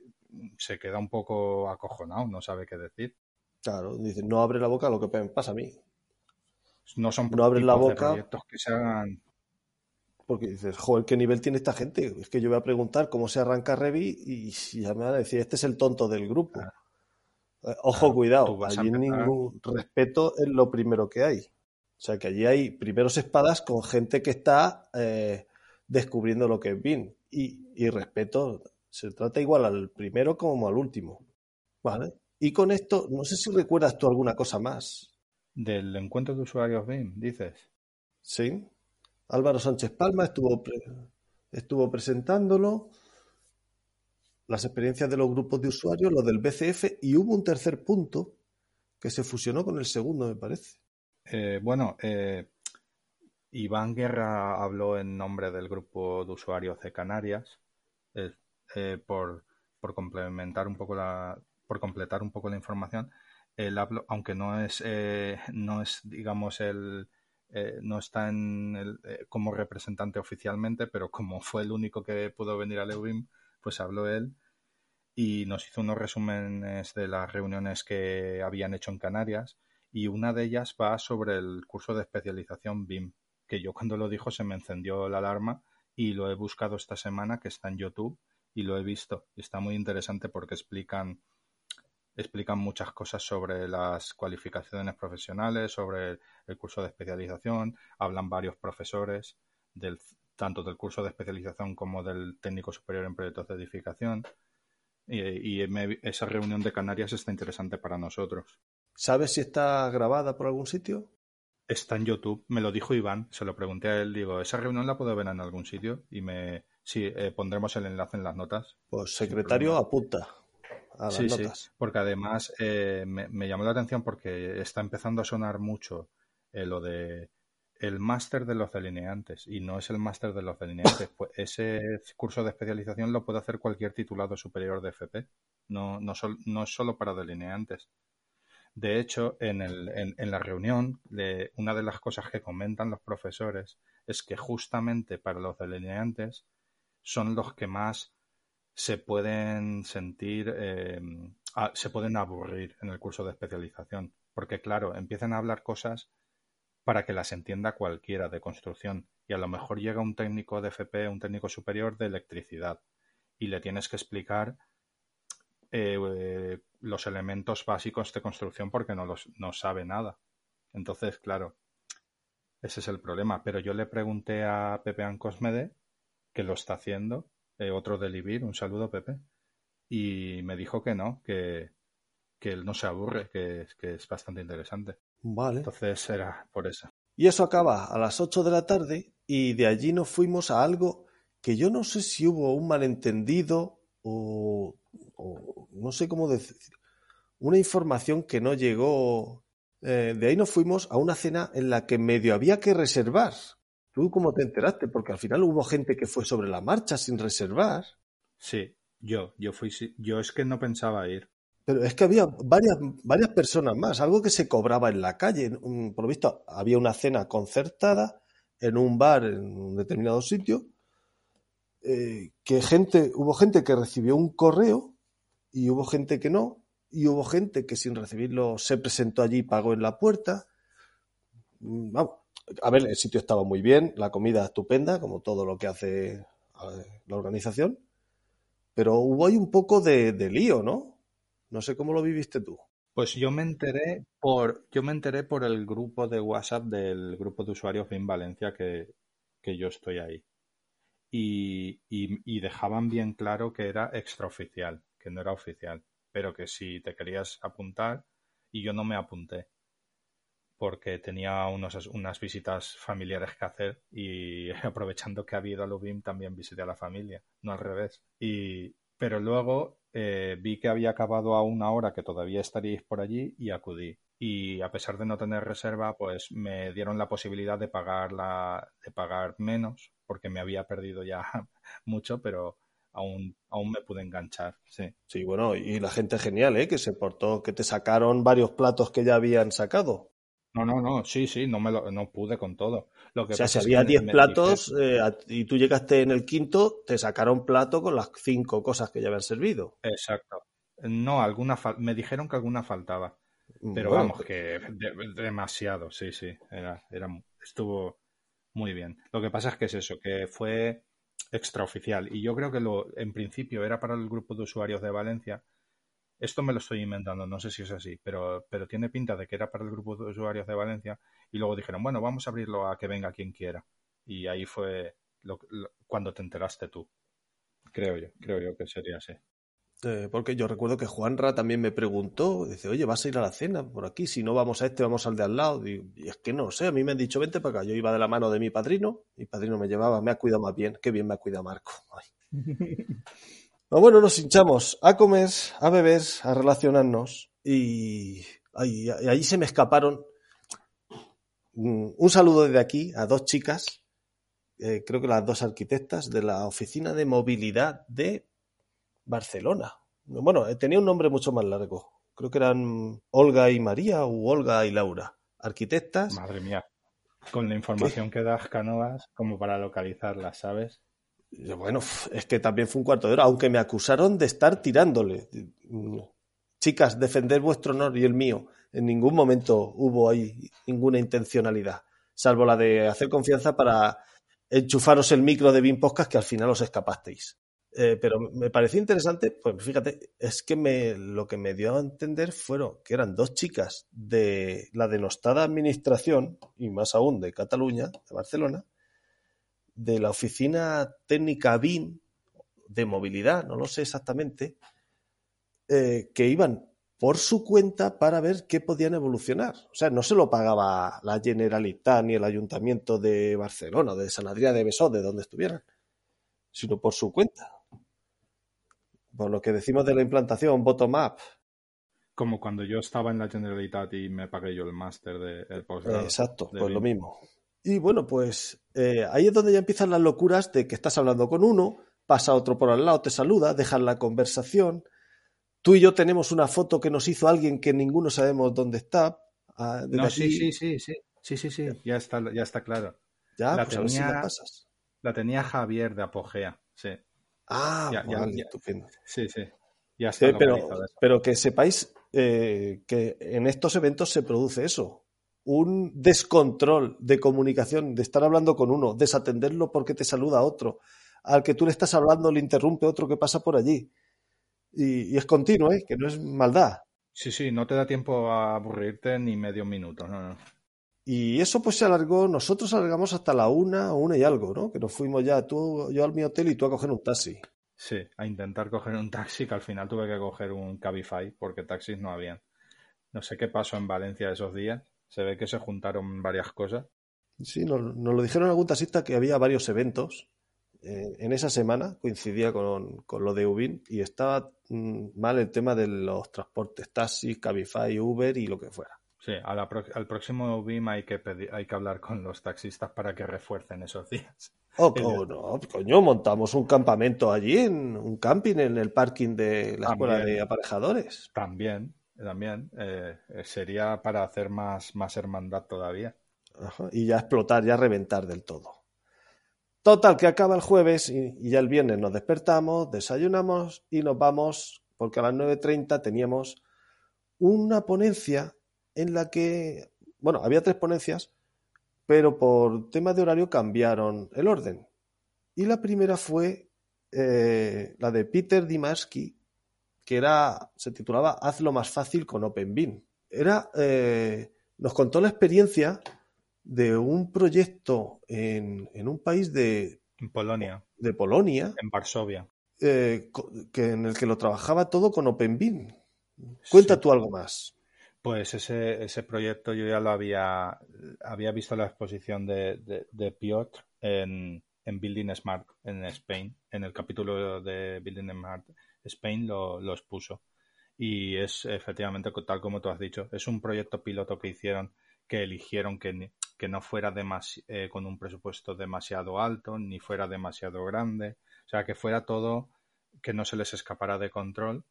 se queda un poco acojonado, no sabe qué decir. Claro, dice, no abre la boca lo que pasa a mí. No son No abres la boca. proyectos que se hagan Porque dices, joder, ¿qué nivel tiene esta gente? Es que yo voy a preguntar cómo se arranca Revit y ya me van a decir, este es el tonto del grupo. Claro. Eh, Ojo, Claro, cuidado, allí ningún respeto es lo primero que hay. O sea, que allí hay primeros espadas con gente que está eh, descubriendo lo que es BIM. Y, y respeto, se trata igual al primero como al último. ¿Vale? Y con esto, no sé si recuerdas tú alguna cosa más. Del encuentro de usuarios BIM, dices. Sí. Álvaro Sánchez Palma estuvo, pre- estuvo presentándolo, las experiencias de los grupos de usuarios, lo del BCF, y hubo un tercer punto que se fusionó con el segundo, me parece. Eh, bueno, eh, Iván Guerra habló en nombre del grupo de usuarios de Canarias eh, eh, por, por complementar un poco la, por completar un poco la información. Él habló, aunque no es, eh, no es, digamos, el, eh, no está en el, eh, como representante oficialmente, pero como fue el único que pudo venir a Leubim, pues habló él y nos hizo unos resúmenes de las reuniones que habían hecho en Canarias y una de ellas va sobre el curso de especialización BIM, que yo cuando lo dijo se me encendió la alarma y lo he buscado esta semana que está en YouTube y lo he visto. Está muy interesante porque explican explican muchas cosas sobre las cualificaciones profesionales, sobre el curso de especialización, hablan varios profesores del, tanto del curso de especialización como del técnico superior en proyectos de edificación. Y, esa reunión de Canarias está interesante para nosotros. ¿Sabes si está grabada por algún sitio? Está en YouTube, me lo dijo Iván, se lo pregunté a él, digo, ¿esa reunión la puedo ver en algún sitio? Y me, sí, eh, pondremos el enlace en las notas. Pues secretario, apunta sí, Sí, porque además eh, me, llamó la atención porque está empezando a sonar mucho eh, lo de el máster de los delineantes y no es el máster de los delineantes. Pues ese curso de especialización lo puede hacer cualquier titulado superior de FP, no, no, no es solo para delineantes. De hecho, en, el, en, en la reunión, de, una de las cosas que comentan los profesores es que justamente para los delineantes son los que más se pueden sentir, eh, se pueden aburrir en el curso de especialización, porque claro, empiezan a hablar cosas para que las entienda cualquiera de construcción y a lo mejor llega un técnico de FP, un técnico superior de electricidad y le tienes que explicar eh, los elementos básicos de construcción porque no, los, no sabe nada. Entonces, claro, ese es el problema. Pero yo le pregunté a Pepe Ancosmede, que lo está haciendo, eh, otro de Libir, un saludo Pepe, y me dijo que no, que, que él no se aburre, que, que es bastante interesante. Vale. Entonces era por eso. Y eso acaba a las 8 de la tarde y de allí nos fuimos a algo que yo no sé si hubo un malentendido o, o no sé cómo decir, una información que no llegó. Eh, de ahí nos fuimos a una cena en la que medio había que reservar. ¿Tú cómo te enteraste? Porque al final hubo gente que fue sobre la marcha sin reservar. Sí, yo, yo fui, yo es que no pensaba ir. Pero es que había varias, varias personas más, algo que se cobraba en la calle. Por lo visto, había una cena concertada en un bar en un determinado sitio, eh, que gente, hubo gente que recibió un correo y hubo gente que no, y hubo gente que sin recibirlo se presentó allí y pagó en la puerta. Mm, vamos, a ver, el sitio estaba muy bien, la comida estupenda, como todo lo que hace la organización, pero hubo ahí un poco de, lío, ¿no? No sé cómo lo viviste tú. Pues yo me enteré por, yo me enteré por el grupo de WhatsApp del grupo de usuarios en Valencia que, yo estoy ahí. Y, y, dejaban bien claro que era extraoficial, que no era oficial, pero que si te querías apuntar, y yo no me apunté porque tenía unas visitas familiares que hacer y aprovechando que había ido a Lubim también visité a la familia, no al revés. Y, pero luego eh, vi que había acabado a una hora que todavía estaríais por allí y acudí. Y a pesar de no tener reserva, pues me dieron la posibilidad de pagar, la, de pagar menos, porque me había perdido ya mucho, pero aún, aún me pude enganchar. Sí. sí, bueno, y la gente genial, ¿eh? que se portó, que te sacaron varios platos que ya habían sacado. No, no, no, sí, sí, no me lo, no pude con todo. Lo que o sea, si había 10 platos eh, y tú llegaste en el quinto, te sacaron plato con las cinco cosas que ya habían servido. Exacto. No, alguna me dijeron que alguna faltaba. Pero vamos, pues que demasiado, sí, sí. Era, era, estuvo muy bien. Lo que pasa es que es eso, que fue extraoficial. Y yo creo que lo, en principio era para el grupo de usuarios de Valencia, esto me lo estoy inventando, no sé si es así, pero, pero tiene pinta de que era para el grupo de usuarios de Valencia y luego dijeron, bueno, vamos a abrirlo a que venga quien quiera. Y ahí fue cuando te enteraste tú. Creo yo, creo yo que sería así. Eh, porque yo recuerdo que Juanra también me preguntó, dice, oye, ¿vas a ir a la cena por aquí? Si no vamos a este, vamos al de al lado. Y, es que no sé, a mí me han dicho, vente para acá. Yo iba de la mano de mi padrino, mi padrino me llevaba, me ha cuidado más bien, qué bien me ha cuidado Marco. bueno, nos hinchamos a comer, a beber, a relacionarnos y ahí, se me escaparon un saludo desde aquí a dos chicas, eh, creo que las dos arquitectas de la Oficina de Movilidad de Barcelona. Bueno, eh, tenía un nombre mucho más largo. Creo que eran Olga y María o Olga y Laura. Arquitectas. Madre mía. Con la información que das, Canoas, como para localizarlas, ¿sabes? Bueno, es que también fue un cuarto de hora, aunque me acusaron de estar tirándole. Chicas, defender vuestro honor y el mío. En ningún momento hubo ahí ninguna intencionalidad, salvo la de hacer confianza para enchufaros el micro de Bean Podcast que al final os escapasteis. Eh, pero me pareció interesante, pues fíjate, es que me, lo que me dio a entender fueron que eran dos chicas de la denostada administración, y más aún de Cataluña, de Barcelona, de la oficina técnica BIN de movilidad, no lo sé exactamente, eh, que iban por su cuenta para ver qué podían evolucionar. O sea, no se lo pagaba la Generalitat ni el Ayuntamiento de Barcelona, de San Adrià de Besós, de donde estuvieran, sino por su cuenta por lo que decimos de la implantación bottom-up. Como cuando yo estaba en la Generalitat y me pagué yo el máster del posgrado. Exacto, pues lo mismo. Y bueno, pues eh, ahí es donde ya empiezan las locuras de que estás hablando con uno, pasa otro por al lado, te saluda, dejan la conversación. Tú y yo tenemos una foto que nos hizo alguien que ninguno sabemos dónde está. Ah, no, sí, sí, sí, sí, sí, sí, sí, ya está, ya está claro. Ya, la pues tenía, pasas. La tenía Javier de Apogea, sí. Ah, vale, estupendo. Sí, sí. Ya pero, pero que sepáis eh, que en estos eventos se produce eso. Un descontrol de comunicación, de estar hablando con uno, desatenderlo porque te saluda otro. Al que tú le estás hablando le interrumpe otro que pasa por allí. Y, es continuo, ¿eh? que no es maldad. Sí, sí, no te da tiempo a aburrirte ni medio minuto. No, no. Y eso pues se alargó, nosotros alargamos hasta la una o una y algo, ¿no? Que nos fuimos ya, tú, yo al mi hotel y tú a coger un taxi. Sí, a intentar coger un taxi, que al final tuve que coger un Cabify porque taxis no habían. No sé qué pasó en Valencia esos días. Se ve que se juntaron varias cosas. Sí, nos, lo dijeron algún taxista que había varios eventos. Eh, en esa semana coincidía con, con lo de Ubin y estaba mm, mal el tema de los transportes, taxis, Cabify, Uber y lo que fuera. Sí, al próximo BIM hay que, hay que hablar con los taxistas para que refuercen esos días. Oh, no, coño, montamos un campamento allí, en un camping en el parking de la escuela de aparejadores. También, también. Eh, sería para hacer más, más hermandad todavía. y ya explotar, ya reventar del todo. Total, que acaba el jueves y, ya el viernes nos despertamos, desayunamos y nos vamos, porque a las 9.30 teníamos una ponencia en la que, bueno, había tres ponencias, pero por temas de horario cambiaron el orden. Y la primera fue eh, la de Peter Dimarsky, que era, se titulaba Hazlo más fácil con OpenBeam. Era, eh, nos contó la experiencia de un proyecto en, un país de Polonia. De Polonia. En Varsovia. Eh, que, en el que lo trabajaba todo con OpenBeam. Cuenta tú algo más. Pues ese, ese proyecto yo ya lo había, había visto la exposición de, de, Piotr en, en, Building Smart en Spain. En el capítulo de Building Smart Spain lo, lo expuso. Y es efectivamente, tal como tú has dicho, es un proyecto piloto que hicieron que eligieron que, que no fuera eh, con un presupuesto demasiado alto ni fuera demasiado grande. O sea, que fuera todo que no se les escapara de control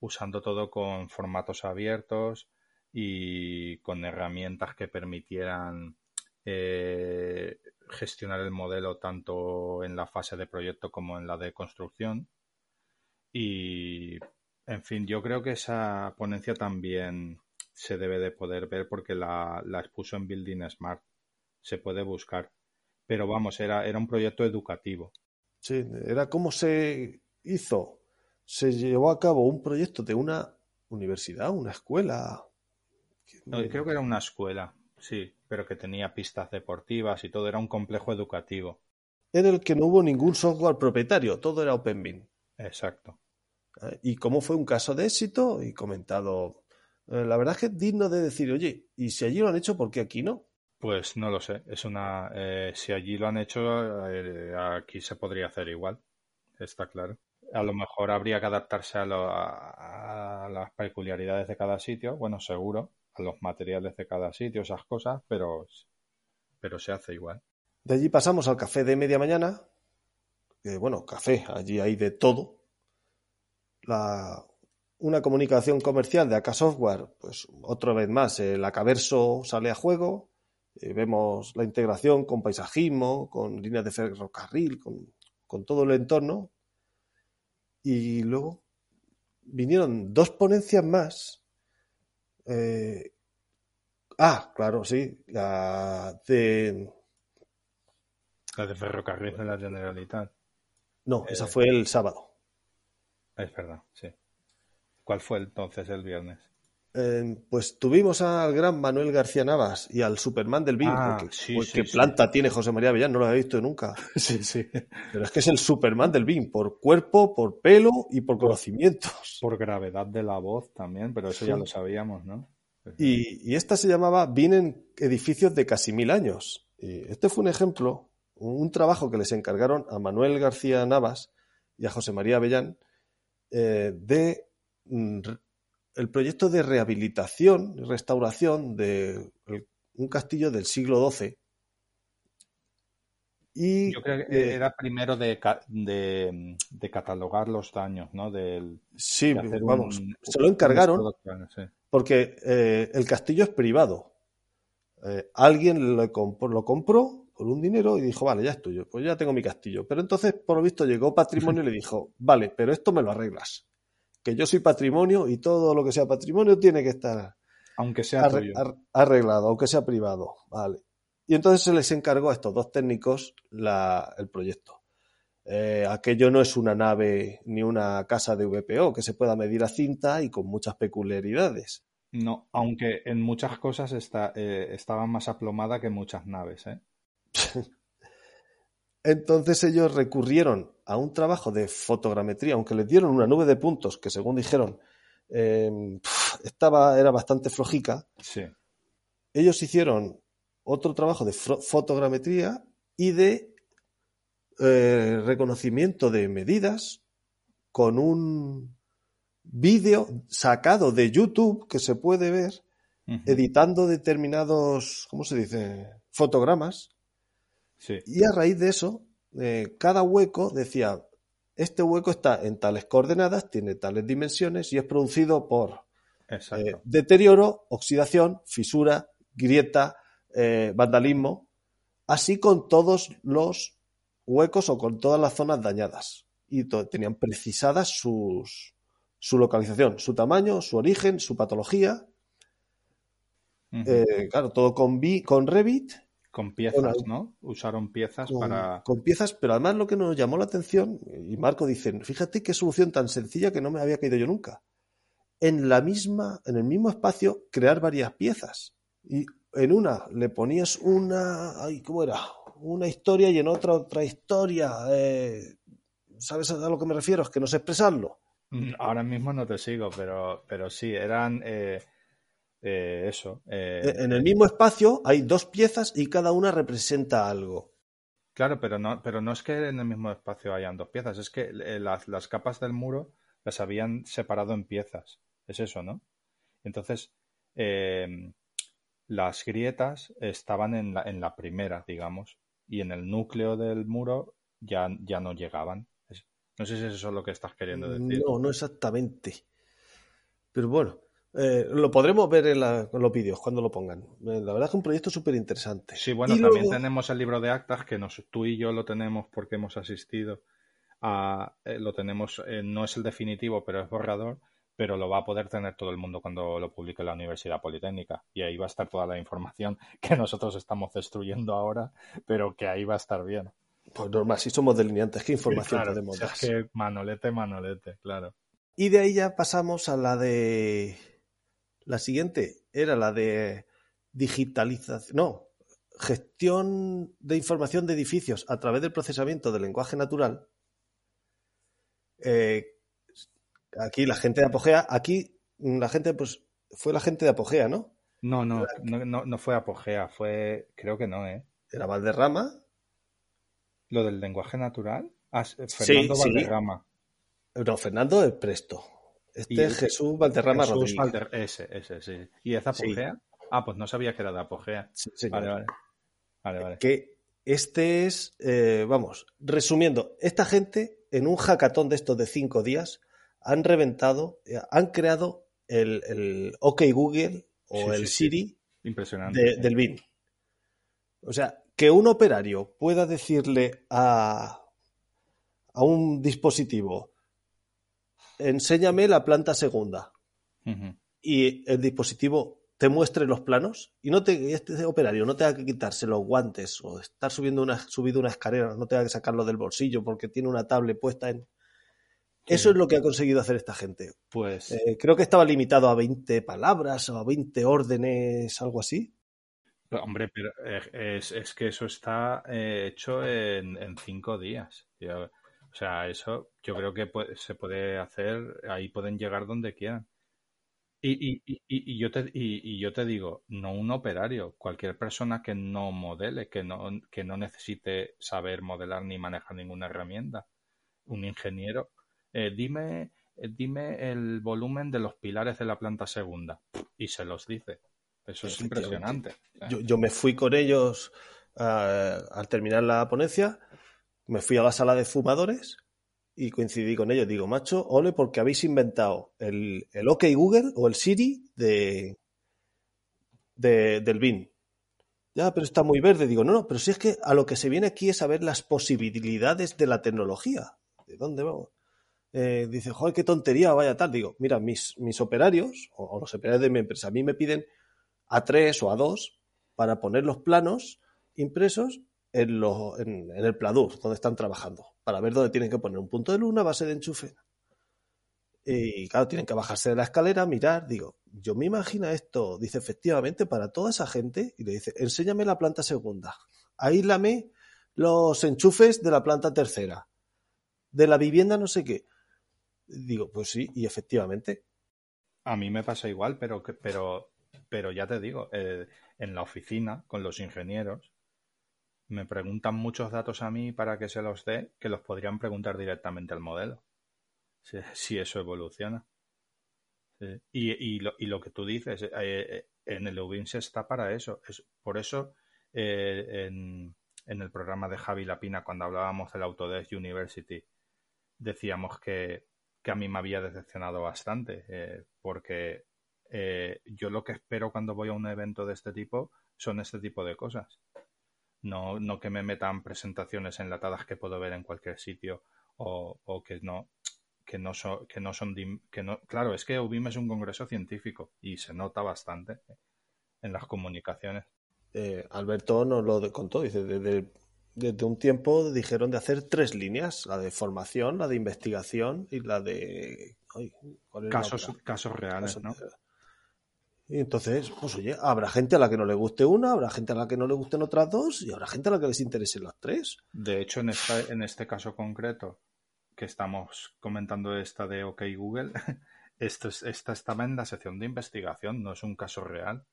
usando todo con formatos abiertos y con herramientas que permitieran eh, gestionar el modelo tanto en la fase de proyecto como en la de construcción. Y, en fin, yo creo que esa ponencia también se debe de poder ver porque la, la expuso en Building Smart. Se puede buscar. Pero vamos, era, era un proyecto educativo. Sí, era como se hizo se llevó a cabo un proyecto de una universidad, una escuela. creo que era una escuela, sí, pero que tenía pistas deportivas y todo, era un complejo educativo. En el que no hubo ningún software propietario, todo era OpenBeam. Exacto. Eh, y como fue un caso de éxito, y comentado, eh, la verdad es que es digno de decir, oye, ¿y si allí lo han hecho, por qué aquí no? Pues no lo sé, es una, eh, si allí lo han hecho, aquí se podría hacer igual, está claro a lo mejor habría que adaptarse a, las peculiaridades de cada sitio, bueno, seguro, a los materiales de cada sitio, esas cosas, pero, pero se hace igual. De allí pasamos al café de media mañana, bueno, café, allí hay de todo. La, una comunicación comercial de AK Software, pues otra vez más, el Acaverso sale a juego, Eh, vemos la integración con paisajismo, con líneas de ferrocarril, con, con todo el entorno. Y luego vinieron dos ponencias más. Eh, ah, claro, sí, la de... La de ferrocarril de la Generalitat. No, Eh, esa fue el sábado. Es verdad, sí. ¿Cuál fue entonces el viernes? Eh, pues tuvimos al gran Manuel García Navas y al Superman del BIM. Ah, sí, pues, sí, qué sí. planta tiene José María Avellán, no lo había visto nunca. Sí, sí. Pero es que es el Superman del BIM, por cuerpo, por pelo y por conocimientos. Por gravedad de la voz también, pero eso ya lo sabíamos, ¿no? Y, y esta se llamaba BIM en edificios de casi mil años. Y este fue un ejemplo, un trabajo que les encargaron a Manuel García Navas y a José María Avellán eh, de mm, el proyecto de rehabilitación y restauración de un castillo del siglo XII. Y Yo creo que eh, era primero de, ca- de, de catalogar los daños, ¿no? Del, sí, de vamos, un- se lo encargaron sí. porque eh, el castillo es privado. Eh, alguien lo compró, lo compró por un dinero y dijo, vale, ya es tuyo, pues ya tengo mi castillo. Pero entonces, por lo visto, llegó patrimonio y le dijo, vale, pero esto me lo arreglas. Que yo soy patrimonio y todo lo que sea patrimonio tiene que estar Aunque sea arre- tuyo. ar- arreglado, aunque sea privado. Vale. Y entonces se les encargó a estos dos técnicos la- el proyecto. Eh, aquello no es una nave ni una casa de VPO que se pueda medir a cinta y con muchas peculiaridades. No, aunque en muchas cosas está, eh, estaba más aplomada que muchas naves, ¿eh? Entonces ellos recurrieron a un trabajo de fotogrametría, aunque les dieron una nube de puntos que según dijeron eh, pf, estaba, era bastante flojica. Sí. Ellos hicieron otro trabajo de fotogrametría y de eh, reconocimiento de medidas con un vídeo sacado de YouTube que se puede ver editando determinados, ¿cómo se dice? Fotogramas. Sí. Y a raíz de eso, eh, cada hueco decía, este hueco está en tales coordenadas, tiene tales dimensiones y es producido por eh, deterioro, oxidación, fisura, grieta, eh, vandalismo, así con todos los huecos o con todas las zonas dañadas. Y tenían precisadas sus, su localización, su tamaño, su origen, su patología. Eh, claro, todo con, con Revit Con piezas, Bueno, ¿no? Usaron piezas con, para... con piezas, pero además lo que nos llamó la atención, y Marco dice, fíjate qué solución tan sencilla que no me había caído yo nunca. En la misma, en el mismo espacio, crear varias piezas. Y en una le ponías una, ay, ¿cómo era? Una historia y en otra otra historia. eh, ¿Sabes a lo que me refiero? Es que no sé expresarlo. Mm, Ahora mismo no te sigo, pero, pero sí, eran eh, eh, eso. eh, En el mismo espacio hay dos piezas y cada una representa algo. Claro, pero no, pero no es que en el mismo espacio hayan dos piezas, es que eh, las, las capas del muro las habían separado en piezas. Es eso, ¿no? Entonces, eh, las grietas estaban en la, en la primera, digamos, y en el núcleo del muro ya, ya no llegaban. Es- no sé si es eso lo que estás queriendo decir. No, no exactamente. Pero bueno, eh, lo podremos ver en, la- en los vídeos cuando lo pongan. Eh, la verdad es que un proyecto súper interesante. Sí, bueno, Y también luego- tenemos el libro de actas que nos, tú y yo lo tenemos porque hemos asistido a, eh, lo tenemos, eh, no es el definitivo, pero es borrador, pero lo va a poder tener todo el mundo cuando lo publique la Universidad Politécnica. Y ahí va a estar toda la información que nosotros estamos destruyendo ahora, pero que ahí va a estar bien. Pues normal, si somos delineantes, ¿qué información Claro, podemos si dar? es que manolete, manolete, claro. Y de ahí ya pasamos a la de. La siguiente era la de digitalización. No, gestión de información de edificios a través del procesamiento del lenguaje natural. Eh, aquí la gente de Apogea, aquí la gente, pues, fue la gente de Apogea, ¿no? No, no, no, no, no fue apogea, fue, creo que no, ¿eh? Era Valderrama, Lo del lenguaje natural. Ah, Fernando sí. Valderrama. no, Fernando es Presto. Este Y- es Jesús Valderrama Jesús Rodríguez. Valder- ese, ese, sí. ¿Y es apogea? Ah, pues no sabía que era de apogea. Sí. Vale, vale. Vale, vale. que este es, eh, vamos, resumiendo, esta gente en un hackathon de estos de cinco días han reventado, eh, han creado el, el OK Google o Sí, el sí. Siri Impresionante. de- del BIM. O sea, que un operario pueda decirle a, a un dispositivo, enséñame la planta segunda, y el dispositivo te muestre los planos y no te, este operario no tenga que quitarse los guantes o estar subiendo una, subido una escalera, no tenga que sacarlo del bolsillo porque tiene una tablet puesta en... Sí. Eso es lo que ha conseguido hacer esta gente. Pues Eh, creo que estaba limitado a 20 palabras o a 20 órdenes, algo así. Hombre, pero eh, es, es que eso está eh, hecho en, en cinco días. O sea, eso yo creo que puede- se puede hacer, ahí pueden llegar donde quieran. Y, y, y, y- yo te, y, y yo te digo, no un operario, cualquier persona que no modele, que no, que no necesite saber modelar ni manejar ninguna herramienta, un ingeniero, eh, dime, eh, dime el volumen de los pilares de la planta segunda y se los dice. Eso es impresionante. Yo, yo me fui con ellos ah, al terminar la ponencia, me fui a la sala de fumadores y coincidí con ellos. Digo, macho, ole, porque habéis inventado el, el OK Google o el Siri de, de- del BIN. Ya, pero está muy verde. Digo, no, no, pero si es que a lo que se viene aquí es a ver las posibilidades de la tecnología. ¿De dónde vamos? Eh, dice, joder, qué tontería, vaya tal. Digo, mira, mis, mis operarios o, o los operarios de mi empresa, a mí me piden a tres o a dos para poner los planos impresos en, lo- en, el pladur donde están trabajando, para ver dónde tienen que poner un punto de luz, una base de enchufe. Y claro, tienen que bajarse de la escalera, mirar. Digo, yo me imagino esto, dice efectivamente, para toda esa gente, y le dice, enséñame la planta segunda, aíslame los enchufes de la planta tercera, de la vivienda no sé qué. Digo, pues sí, y efectivamente. A mí me pasa igual, pero, pero, pero ya te digo, eh, en la oficina con los ingenieros me preguntan muchos datos a mí para que se los dé que los podrían preguntar directamente al modelo, si, eso evoluciona. Y, lo, y lo que tú dices, eh, eh, en el UBINS está para eso. Es, por eso eh, en, el programa de Javi Lapina, cuando hablábamos del Autodesk University, decíamos que, a mí me había decepcionado bastante, porque yo lo que espero cuando voy a un evento de este tipo son este tipo de cosas. No, no que me metan presentaciones enlatadas que puedo ver en cualquier sitio o, o que no que no son que no son dim- que no claro es que UBIM es un congreso científico y se nota bastante en las comunicaciones. Eh, Alberto nos lo contó, dice, desde, desde un tiempo dijeron de hacer tres líneas, la de formación, la de investigación y la de... ay, ¿cuál era la casos casos reales Casos- no Y entonces, pues oye, habrá gente a la que no le guste una, habrá gente a la que no le gusten otras dos y habrá gente a la que les interesen las tres. De hecho, en, esta, en este caso concreto que estamos comentando esta de OK Google, esto es- esta estaba en la sección de investigación, no es un caso real.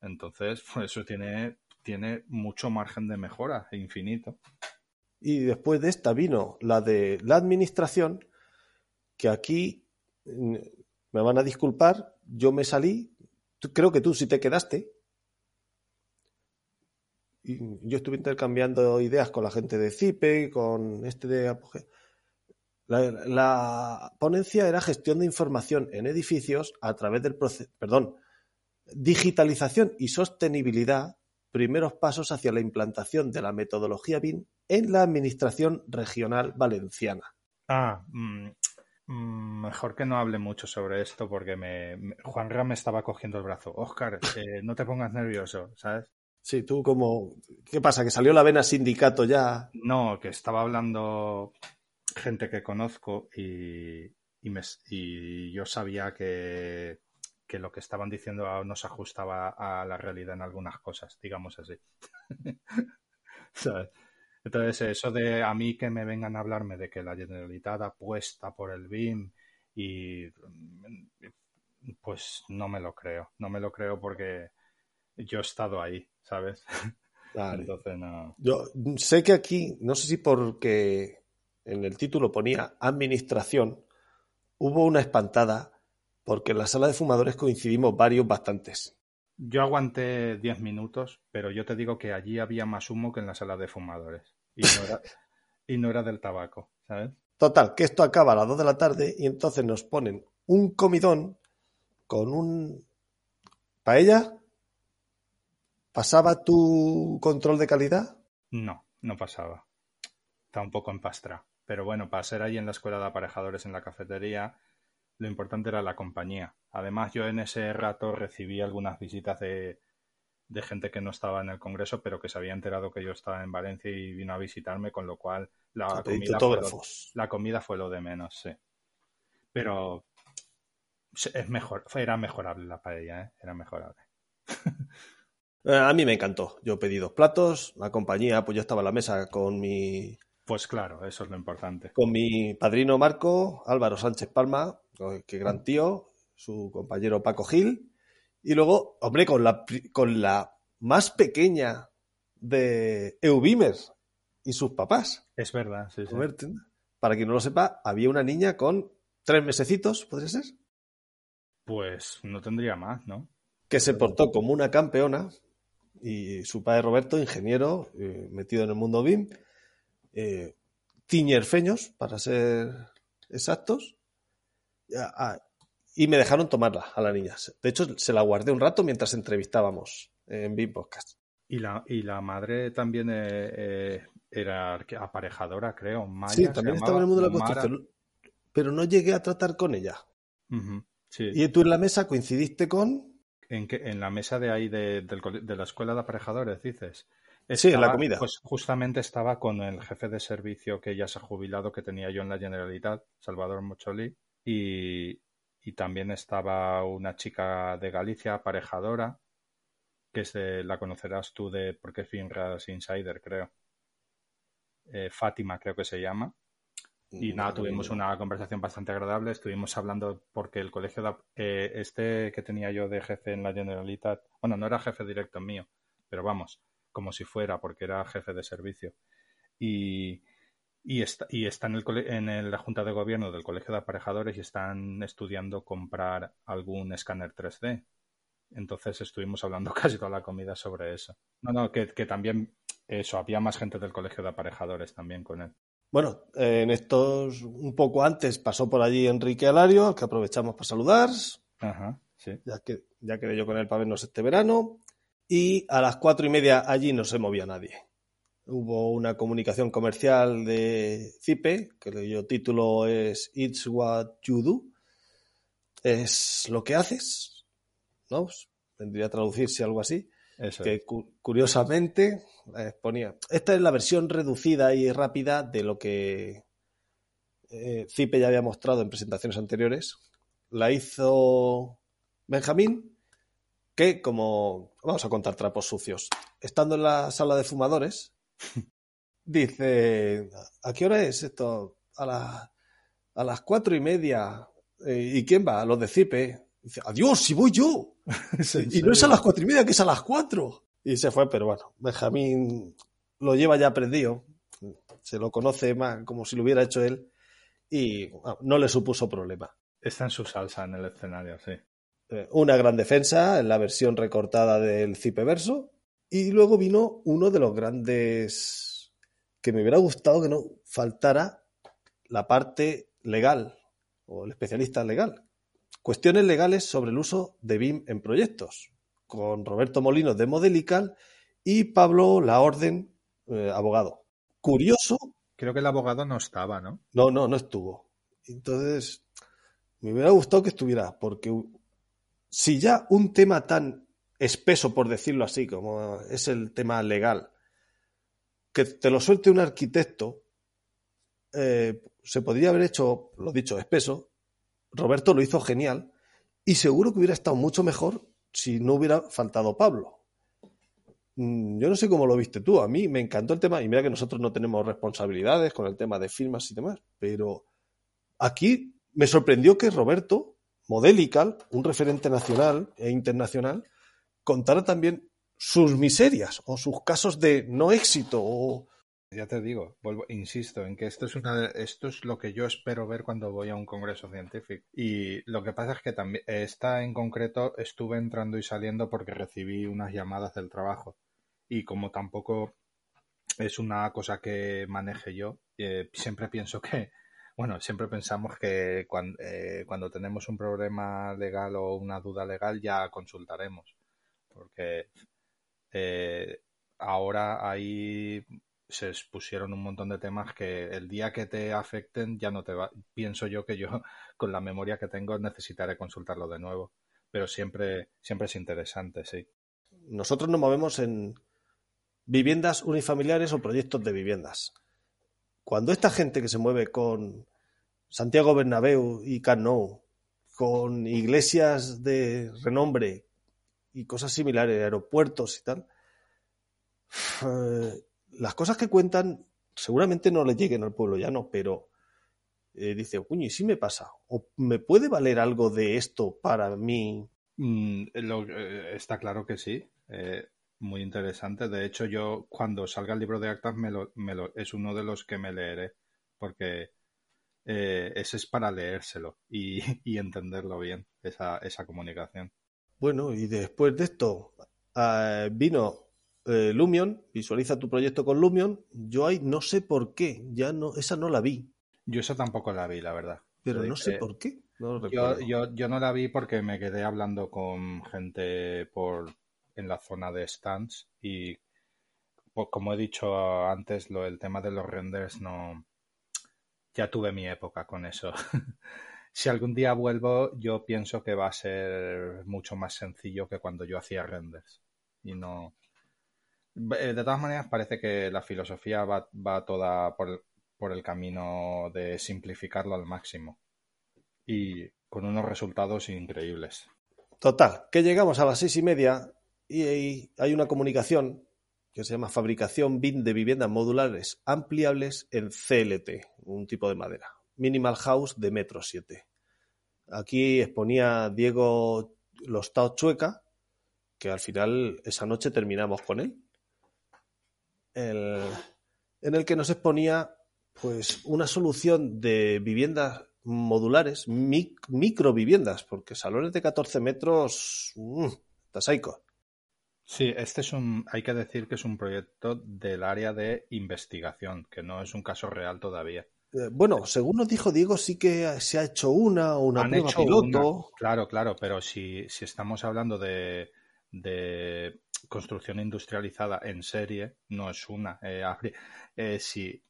Entonces, pues eso tiene, tiene mucho margen de mejora, infinito. Y después de esta vino la de la administración, que aquí mm, me van a disculpar, yo me salí, creo que tú sí te quedaste. Yo estuve intercambiando ideas con la gente de CIPE, con este de Apogeo. La, la ponencia era gestión de información en edificios a través del proceso, perdón, digitalización y sostenibilidad, primeros pasos hacia la implantación de la metodología BIM en la Administración Regional Valenciana. Ah, mm, mejor que no hable mucho sobre esto porque me, me- Juanra me estaba cogiendo el brazo. Oscar, eh, no te pongas nervioso, ¿sabes? Sí, tú como... ¿Qué pasa? ¿Que salió la vena sindicato ya? No, que estaba hablando gente que conozco y, y, me- y yo sabía que, que lo que estaban diciendo no se ajustaba a la realidad en algunas cosas, digamos así. ¿Sabes? Entonces, eso de a mí que me vengan a hablarme de que la Generalitat apuesta por el BIM y pues no me lo creo, no me lo creo porque yo he estado ahí, ¿sabes? Entonces no. Yo sé que aquí, no sé si porque en el título ponía administración, hubo una espantada porque en la sala de fumadores coincidimos varios bastantes. Yo aguanté 10 minutos, pero yo te digo que allí había más humo que en la sala de fumadores. Y no era, y no era del tabaco, ¿sabes? Total, que esto acaba a las 2 de la tarde y entonces nos ponen un comidón con un paella, ¿Pasaba tu control de calidad? No, no pasaba. Está un poco en pastra. Pero bueno, para ser ahí en la escuela de aparejadores en la cafetería, lo importante era la compañía. Además, yo en ese rato recibí algunas visitas de, de gente que no estaba en el Congreso, pero que se había enterado que yo estaba en Valencia y vino a visitarme, con lo cual la, comida fue, lo, la comida fue lo de menos, sí. Pero es mejor, era mejorable la paella, ¿eh? era mejorable. Eh, a mí me encantó. Yo pedí dos platos, la compañía, pues yo estaba en la mesa con mi. Pues claro, eso es lo importante. Con mi padrino Marco, Álvaro Sánchez Palma, que gran tío, su compañero Paco Gil, y luego, hombre, con la, con la más pequeña de Eubimer y sus papás. Es verdad, sí, sí. Para quien no lo sepa, había una niña con tres mesecitos, ¿podría ser? Pues no tendría más, ¿no? Que se portó como una campeona y su padre Roberto, ingeniero, eh, metido en el mundo BIM, eh, tiñerfeños, para ser exactos, y me dejaron tomarla a la niña. De hecho, se la guardé un rato mientras entrevistábamos en BIM Podcast. Y la, y la madre también eh, era aparejadora, creo. sí, también estaba en el mundo de la construcción, pero no llegué a tratar con ella. Y tú en la mesa coincidiste con. ¿En, en la mesa de ahí de, la escuela de aparejadores, dices? Sí, en la comida. Pues justamente estaba con el jefe de servicio que ya se ha jubilado que tenía yo en la Generalitat, Salvador Mocholi, y, también estaba una chica de Galicia, aparejadora, que es la conocerás tú de porque es Finras Insider, creo. Eh, Fátima, creo que se llama. Y nada, tuvimos una conversación bastante agradable. Estuvimos hablando porque el colegio, de, eh, este que tenía yo de jefe en la Generalitat, bueno, no era jefe directo mío, pero vamos, como si fuera, porque era jefe de servicio. Y, y está, y está en, el, en la Junta de Gobierno del Colegio de Aparejadores y están estudiando comprar algún escáner 3D. Entonces estuvimos hablando casi toda la comida sobre eso. No, no, que, que también eso, había más gente del Colegio de Aparejadores también con él. Bueno, en estos, un poco antes pasó por allí Enrique Alario, al que aprovechamos para saludar. Ajá, sí. Ya, que, ya quedé yo con él para vernos este verano. Y a las cuatro y media allí no se movía nadie. Hubo una comunicación comercial de CIPE, que el título es It's What You Do. Es lo que haces, ¿no? Vendría a traducirse algo así que curiosamente eh, ponía. Esta es la versión reducida y rápida de lo que eh, Cipe ya había mostrado en presentaciones anteriores. La hizo Benjamín, que como vamos a contar trapos sucios, estando en la sala de fumadores, dice, ¿a qué hora es esto? A, a las cuatro y media. Eh, ¿Y quién va? Los de Cipe. Dice, adiós, si voy yo. y no es a las cuatro y media, que es a las cuatro. Y se fue, pero bueno, Benjamín lo lleva ya aprendido. Se lo conoce más como si lo hubiera hecho él. Y no le supuso problema. Está en su salsa en el escenario, sí. Una gran defensa en la versión recortada del Cipe Verso. Y luego vino uno de los grandes que me hubiera gustado que no faltara la parte legal o el especialista legal, Cuestiones legales sobre el uso de BIM en proyectos, con Roberto Molinos de Modelical y Pablo La Orden, eh, abogado. Curioso. Creo que el abogado no estaba, ¿no? No, no, no estuvo. Entonces, me hubiera gustado que estuviera, porque si ya un tema tan espeso, por decirlo así, como es el tema legal, que te lo suelte un arquitecto, eh, se podría haber hecho, lo dicho, espeso, Roberto lo hizo genial y seguro que hubiera estado mucho mejor si no hubiera faltado Pablo. Mm, yo no sé cómo lo viste tú, a mí me encantó el tema y mira que nosotros no tenemos responsabilidades con el tema de firmas y demás, pero aquí me sorprendió que Roberto, Modelical, un referente nacional e internacional, contara también sus miserias o sus casos de no éxito o ya te digo, vuelvo, insisto en que esto es una esto es lo que yo espero ver cuando voy a un congreso científico. Y lo que pasa es que también esta en concreto estuve entrando y saliendo porque recibí unas llamadas del trabajo. Y como tampoco es una cosa que maneje yo, eh, siempre pienso que, bueno, siempre pensamos que cuando, eh, cuando tenemos un problema legal o una duda legal ya consultaremos. Porque eh, ahora ahí se expusieron un montón de temas que el día que te afecten ya no te va. Pienso yo que yo, con la memoria que tengo, necesitaré consultarlo de nuevo. Pero siempre, siempre es interesante, sí. Nosotros nos movemos en viviendas unifamiliares o proyectos de viviendas. Cuando esta gente que se mueve con Santiago Bernabéu y Camp con iglesias de renombre y cosas similares, aeropuertos y tal, eh, las cosas que cuentan seguramente no le lleguen al pueblo llano, pero eh, dice, uy, ¿y si me pasa? ¿O me puede valer algo de esto para mí? Mm, eh, está claro que sí. Muy interesante. De hecho, yo cuando salga el libro de actas me lo, es uno de los que me leeré, porque ese es para leérselo y, y entenderlo bien, esa, esa, comunicación. Bueno, y después de esto vino eh, Lumion, visualiza tu proyecto con Lumion. Yo ahí no sé por qué, ya no, esa no la vi. Yo esa tampoco la vi, la verdad. Pero no sé por qué. yo, yo, no la vi porque me quedé hablando con gente por en la zona de stands y pues, como he dicho antes, lo, el tema de los renders no... Ya tuve mi época con eso. si algún día vuelvo, yo pienso que va a ser mucho más sencillo que cuando yo hacía renders. Y no, eh, de todas maneras, parece que la filosofía va, toda por, por, el camino de simplificarlo al máximo y con unos resultados increíbles. Total, que llegamos a las seis y media y hay una comunicación que se llama fabricación BIM de viviendas modulares ampliables en CLT, un tipo de madera. Minimal House de metro 7. Aquí exponía Diego Lostao Chueca, que al final esa noche terminamos con él en el que nos exponía pues una solución de viviendas modulares, micro viviendas, porque salones de 14 metros, mmm, Sí, este es un, hay que decir que es un proyecto del área de investigación, que no es un caso real todavía. Eh, bueno, según nos dijo Diego, sí que se ha hecho una o una prueba piloto. claro, claro, pero si, si estamos hablando de, de construcción industrializada en serie no es una. Eh, eh, si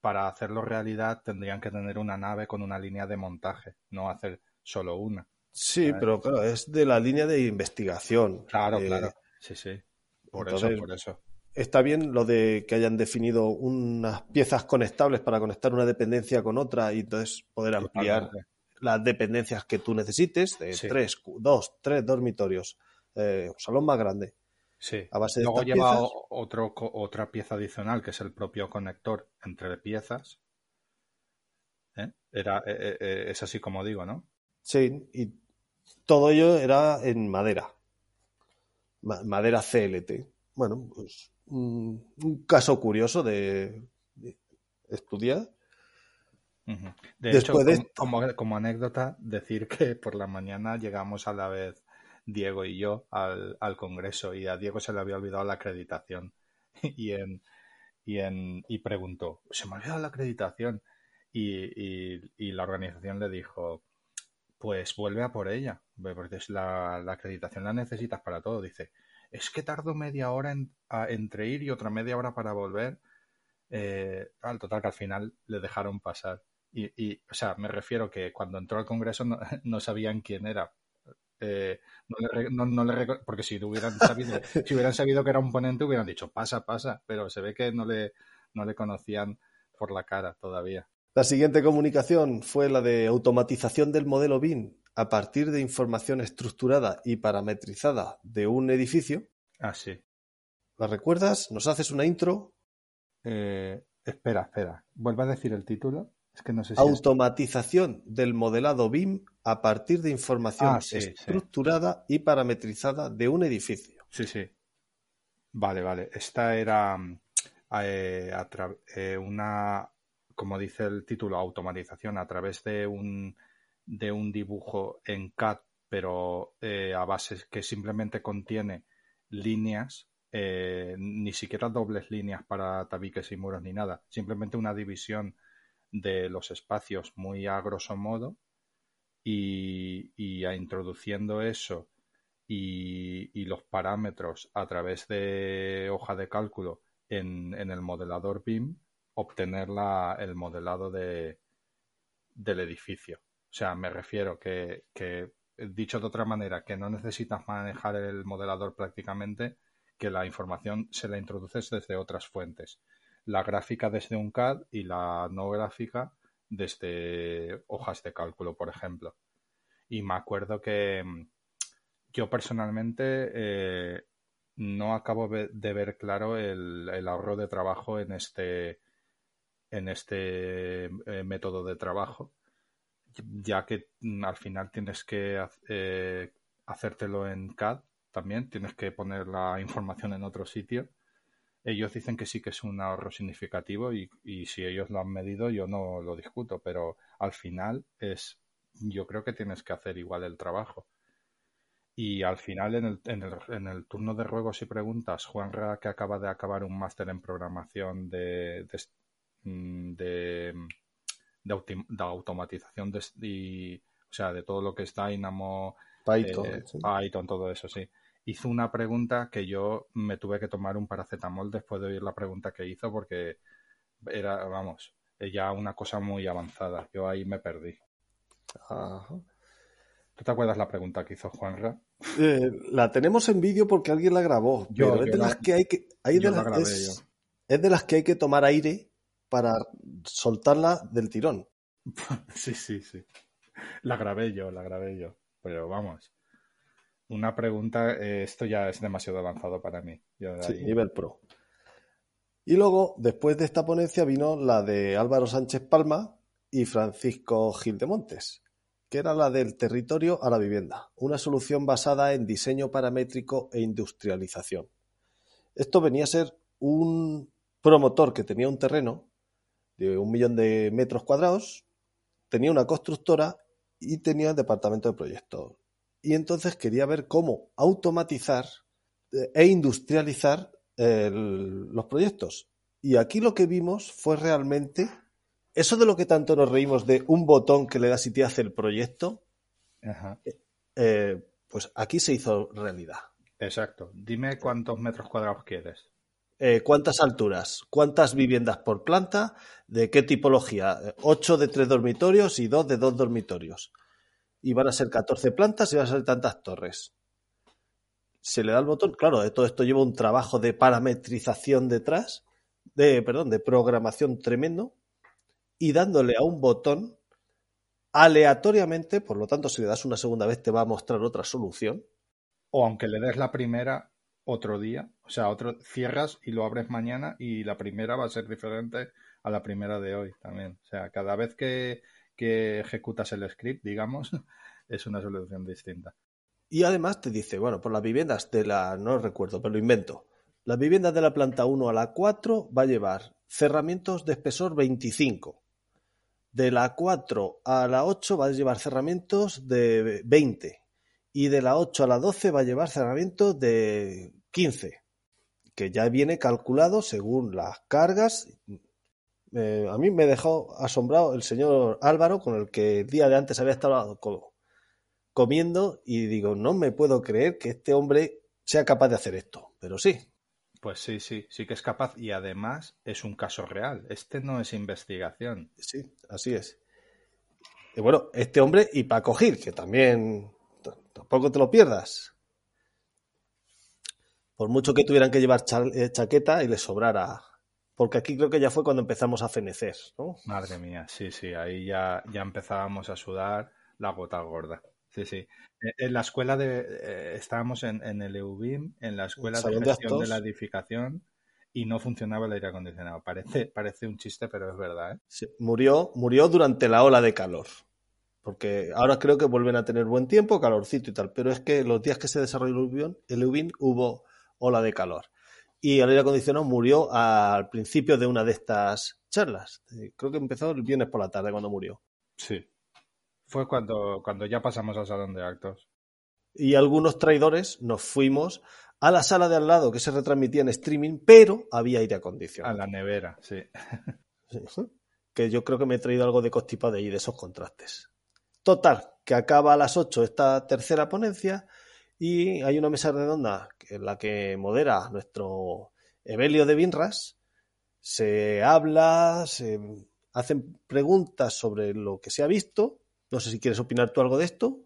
para hacerlo realidad tendrían que tener una nave con una línea de montaje, no hacer solo una. Sí, pero claro, es de la línea de investigación. Claro, eh, claro. Sí, sí. Por eso, por eso. Está bien lo de que hayan definido unas piezas conectables para conectar una dependencia con otra y entonces poder ampliar las dependencias que tú necesites de tres, dos, tres dormitorios, eh, salón más grande. Sí. Luego lleva otro, otra pieza adicional que es el propio conector entre piezas. ¿Eh? Era, eh, eh, es así como digo, ¿no? Sí, y todo ello era en madera. Madera CLT. Bueno, pues un, caso curioso de, estudiar. De hecho, como, como, anécdota, decir que por la mañana llegamos a la vez Diego y yo al, al Congreso y a Diego se le había olvidado la acreditación y, en, y, en, y preguntó, se me ha olvidado la acreditación y, y, la organización le dijo, pues vuelve a por ella, porque la, la acreditación la necesitas para todo. Dice, es que tardo media hora en, entre ir y otra media hora para volver. Eh, al total que al final le dejaron pasar. Y, o sea, me refiero que cuando entró al Congreso no, no sabían quién era, eh, no le, porque si hubieran sabido, si hubieran sabido que era un ponente hubieran dicho pasa, pasa, pero se ve que no le, no le conocían por la cara todavía. La siguiente comunicación fue la de automatización del modelo BIM a partir de información estructurada y parametrizada de un edificio. Ah, sí. ¿La recuerdas? ¿Nos haces una intro? Eh, espera, espera. Vuelve a decir el título. Es que no sé si Automatización del modelado BIM a partir de información ah, estructurada y parametrizada de un edificio. Sí, sí. Vale, vale. Esta era eh, eh, una, como dice el título, automatización a través de un, de un dibujo en CAD, pero eh, a base que simplemente contiene líneas, ni siquiera dobles líneas para tabiques y muros ni nada, simplemente una división de los espacios muy a grosso modo y, a introduciendo eso y, los parámetros a través de hoja de cálculo en, el modelador BIM, obtener el modelado de, del edificio. O sea, me refiero que, dicho de otra manera, que no necesitas manejar el modelador prácticamente, que la información se la introduces desde otras fuentes. La gráfica desde un CAD y la no gráfica desde hojas de cálculo, por ejemplo. Y me acuerdo que mm, yo personalmente eh, no acabo de ver claro el, ahorro de trabajo en este, en este eh, método de trabajo, ya que mm, al final tienes que eh, hacértelo en CAD también, tienes que poner la información en otro sitio. Ellos dicen que sí que es un ahorro significativo y, y si ellos lo han medido yo no lo discuto, pero al final es, yo creo que tienes que hacer igual el trabajo. Y al final, en el, en, el, en el, turno de ruegos y preguntas, Juanra, que acaba de acabar un máster en programación de, mm, de, de, automatización de, y, o sea, de todo lo que es Dynamo, Python, eh, Python, todo eso, sí. Hizo una pregunta que yo me tuve que tomar un paracetamol después de oír la pregunta que hizo porque era, vamos, ya una cosa muy avanzada. Yo ahí me perdí. Ajá. ¿Tú te acuerdas la pregunta que hizo Juanra? Eh, la tenemos en vídeo porque alguien la grabó. Yo, es de las que hay que. Hay de las, es, es, de las que hay que tomar aire para soltarla del tirón. sí, sí, sí. La grabé yo, la grabé yo. Pero vamos. Una pregunta, eh, esto ya es demasiado avanzado para mí. sí, nivel pro. Y luego, después de esta ponencia, vino la de Álvaro Sánchez Palma y Francisco Gil de Montes que era la del territorio a la vivienda, una solución basada en diseño paramétrico e industrialización. Esto venía a ser un promotor que tenía un terreno de un millón de metros cuadrados, tenía una constructora y tenía el departamento de proyectos. Y entonces quería ver cómo automatizar eh, e industrializar los proyectos. Y aquí lo que vimos fue realmente eso de lo que tanto nos reímos de un botón que le das y te hace el proyecto, eh, pues aquí se hizo realidad. Exacto. Dime cuántos metros cuadrados quieres. Eh, ¿Cuántas alturas? ¿Cuántas viviendas por planta? ¿De qué tipología? Ocho de tres dormitorios y dos de dos dormitorios. Y van a ser 14 plantas y van a ser tantas torres. Se le da el botón. Claro, todo esto lleva un trabajo de parametrización detrás, de, perdón, de programación tremendo y dándole a un botón aleatoriamente, por lo tanto, si le das una segunda vez te va a mostrar otra solución. O aunque le des la primera otro día, o sea, otro cierras y lo abres mañana y la primera va a ser diferente a la primera de hoy también. O sea, cada vez que, que ejecutas el script, digamos, es una solución distinta. Y además te dice, bueno, por las viviendas de la, no recuerdo, pero lo invento. Las viviendas de la planta 1 a la 4 va a llevar cerramientos de espesor 25 de la 4 a la 8 va a llevar cerramientos de 20 y de la 8 a la 12 va a llevar cerramientos de 15, que ya viene calculado según las cargas. Eh, a mí me dejó asombrado el señor Álvaro, con el que el día de antes había estado comiendo, y digo, no me puedo creer que este hombre sea capaz de hacer esto, pero sí, pues sí, sí, sí que es capaz y además es un caso real. Este no es investigación. Sí, así es. Y bueno, este hombre y Paco Gil, que también tampoco te lo pierdas. Por mucho que tuvieran que llevar eh, chaqueta y les sobrara. Porque aquí creo que ya fue cuando empezamos a fenecer, ¿no? Madre mía, sí, sí, ahí ya, ya empezábamos a sudar la gota gorda. Sí, sí. Eh, en la escuela de. Eh, estábamos en, el EUBIM, en la escuela de gestión de, la edificación, y no funcionaba el aire acondicionado. Parece, parece un chiste, pero es verdad. ¿eh? murió, murió durante la ola de calor. Porque ahora creo que vuelven a tener buen tiempo, calorcito y tal. Pero es que los días que se desarrolló el EUBIM hubo ola de calor. Y el aire acondicionado murió al principio de una de estas charlas. Creo que empezó el viernes por la tarde cuando murió. Sí. Fue cuando, cuando ya pasamos al salón de actos. Y algunos traidores nos fuimos a la sala de al lado que se retransmitía en streaming, pero había aire acondicionado. A la nevera, sí. Que yo creo que me he traído algo de constipado de ahí, de esos contrastes. Total, que acaba a las 8 esta tercera ponencia Y hay una mesa redonda en la que modera nuestro Evelio de Binras. Se habla, se hacen preguntas sobre lo que se ha visto. No sé si quieres opinar tú algo de esto.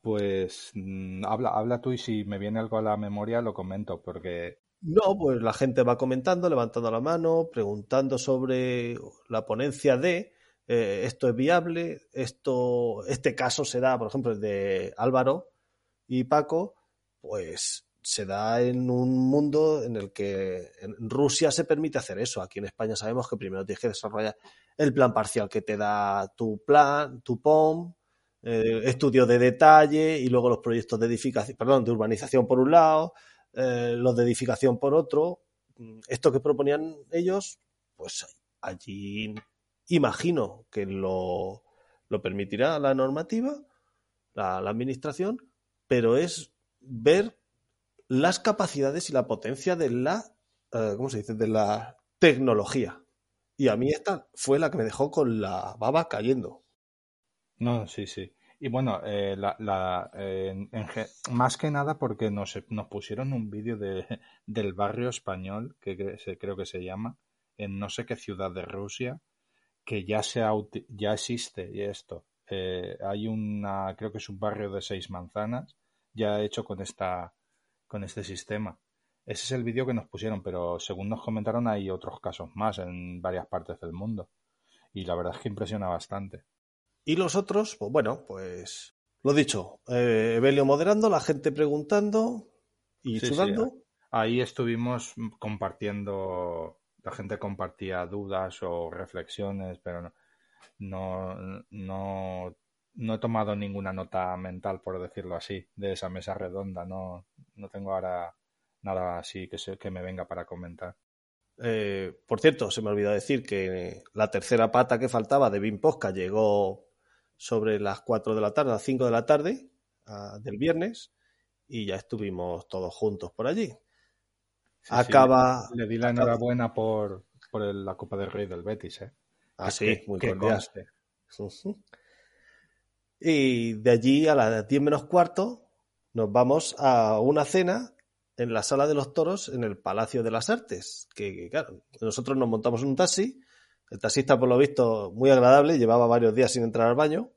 Pues mm, habla, habla tú y si me viene algo a la memoria lo comento, porque no, pues la gente va comentando, levantando la mano, preguntando sobre la ponencia de eh, esto es viable, esto, este caso se da, por ejemplo, el de Álvaro y Paco, pues se da en un mundo en el que en Rusia se permite hacer eso. Aquí en España sabemos que primero tienes que desarrollar el plan parcial que te da tu plan, tu POM, eh, estudio de detalle y luego los proyectos de edificación, perdón, de urbanización por un lado, eh, los de edificación por otro. Esto que proponían ellos, pues allí imagino que lo, lo permitirá la normativa, la, administración, pero es ver las capacidades y la potencia de la, eh, ¿cómo se dice?, de la tecnología. Y a mí esta fue la que me dejó con la baba cayendo. No, sí, sí. Y bueno, eh, la, la, en, más que nada porque nos, nos pusieron un vídeo de, del barrio español, que creo que se llama, en no sé qué ciudad de Rusia, que ya, se ya existe y esto. Eh, hay una, creo que es un barrio de seis manzanas, ya hecho con, esta, con este sistema. Ese es el vídeo que nos pusieron, pero según nos comentaron hay otros casos más en varias partes del mundo. Y la verdad es que impresiona bastante. Y los otros, pues bueno, pues lo dicho, eh, Evelio moderando, la gente preguntando y sudando. ahí estuvimos compartiendo, la gente compartía dudas o reflexiones, pero no, no, no, no he tomado ninguna nota mental, por decirlo así, de esa mesa redonda. No, no tengo ahora nada así que, se, que me venga para comentar. Eh, por cierto, se me olvidó decir que la tercera pata que faltaba de Bim Posca llegó sobre las 4 de la tarde, a las 5 de la tarde del viernes y ya estuvimos todos juntos por allí. acaba. le, di la enhorabuena por, por la Copa del Rey del Betis, ¿eh? Ah, sí, muy cordial. Y de allí a las 10 menos cuarto nos vamos a una cena en la sala de los toros en el Palacio de las Artes. Que, claro, nosotros nos montamos en un taxi el taxista, por lo visto, muy agradable, llevaba varios días sin entrar al baño.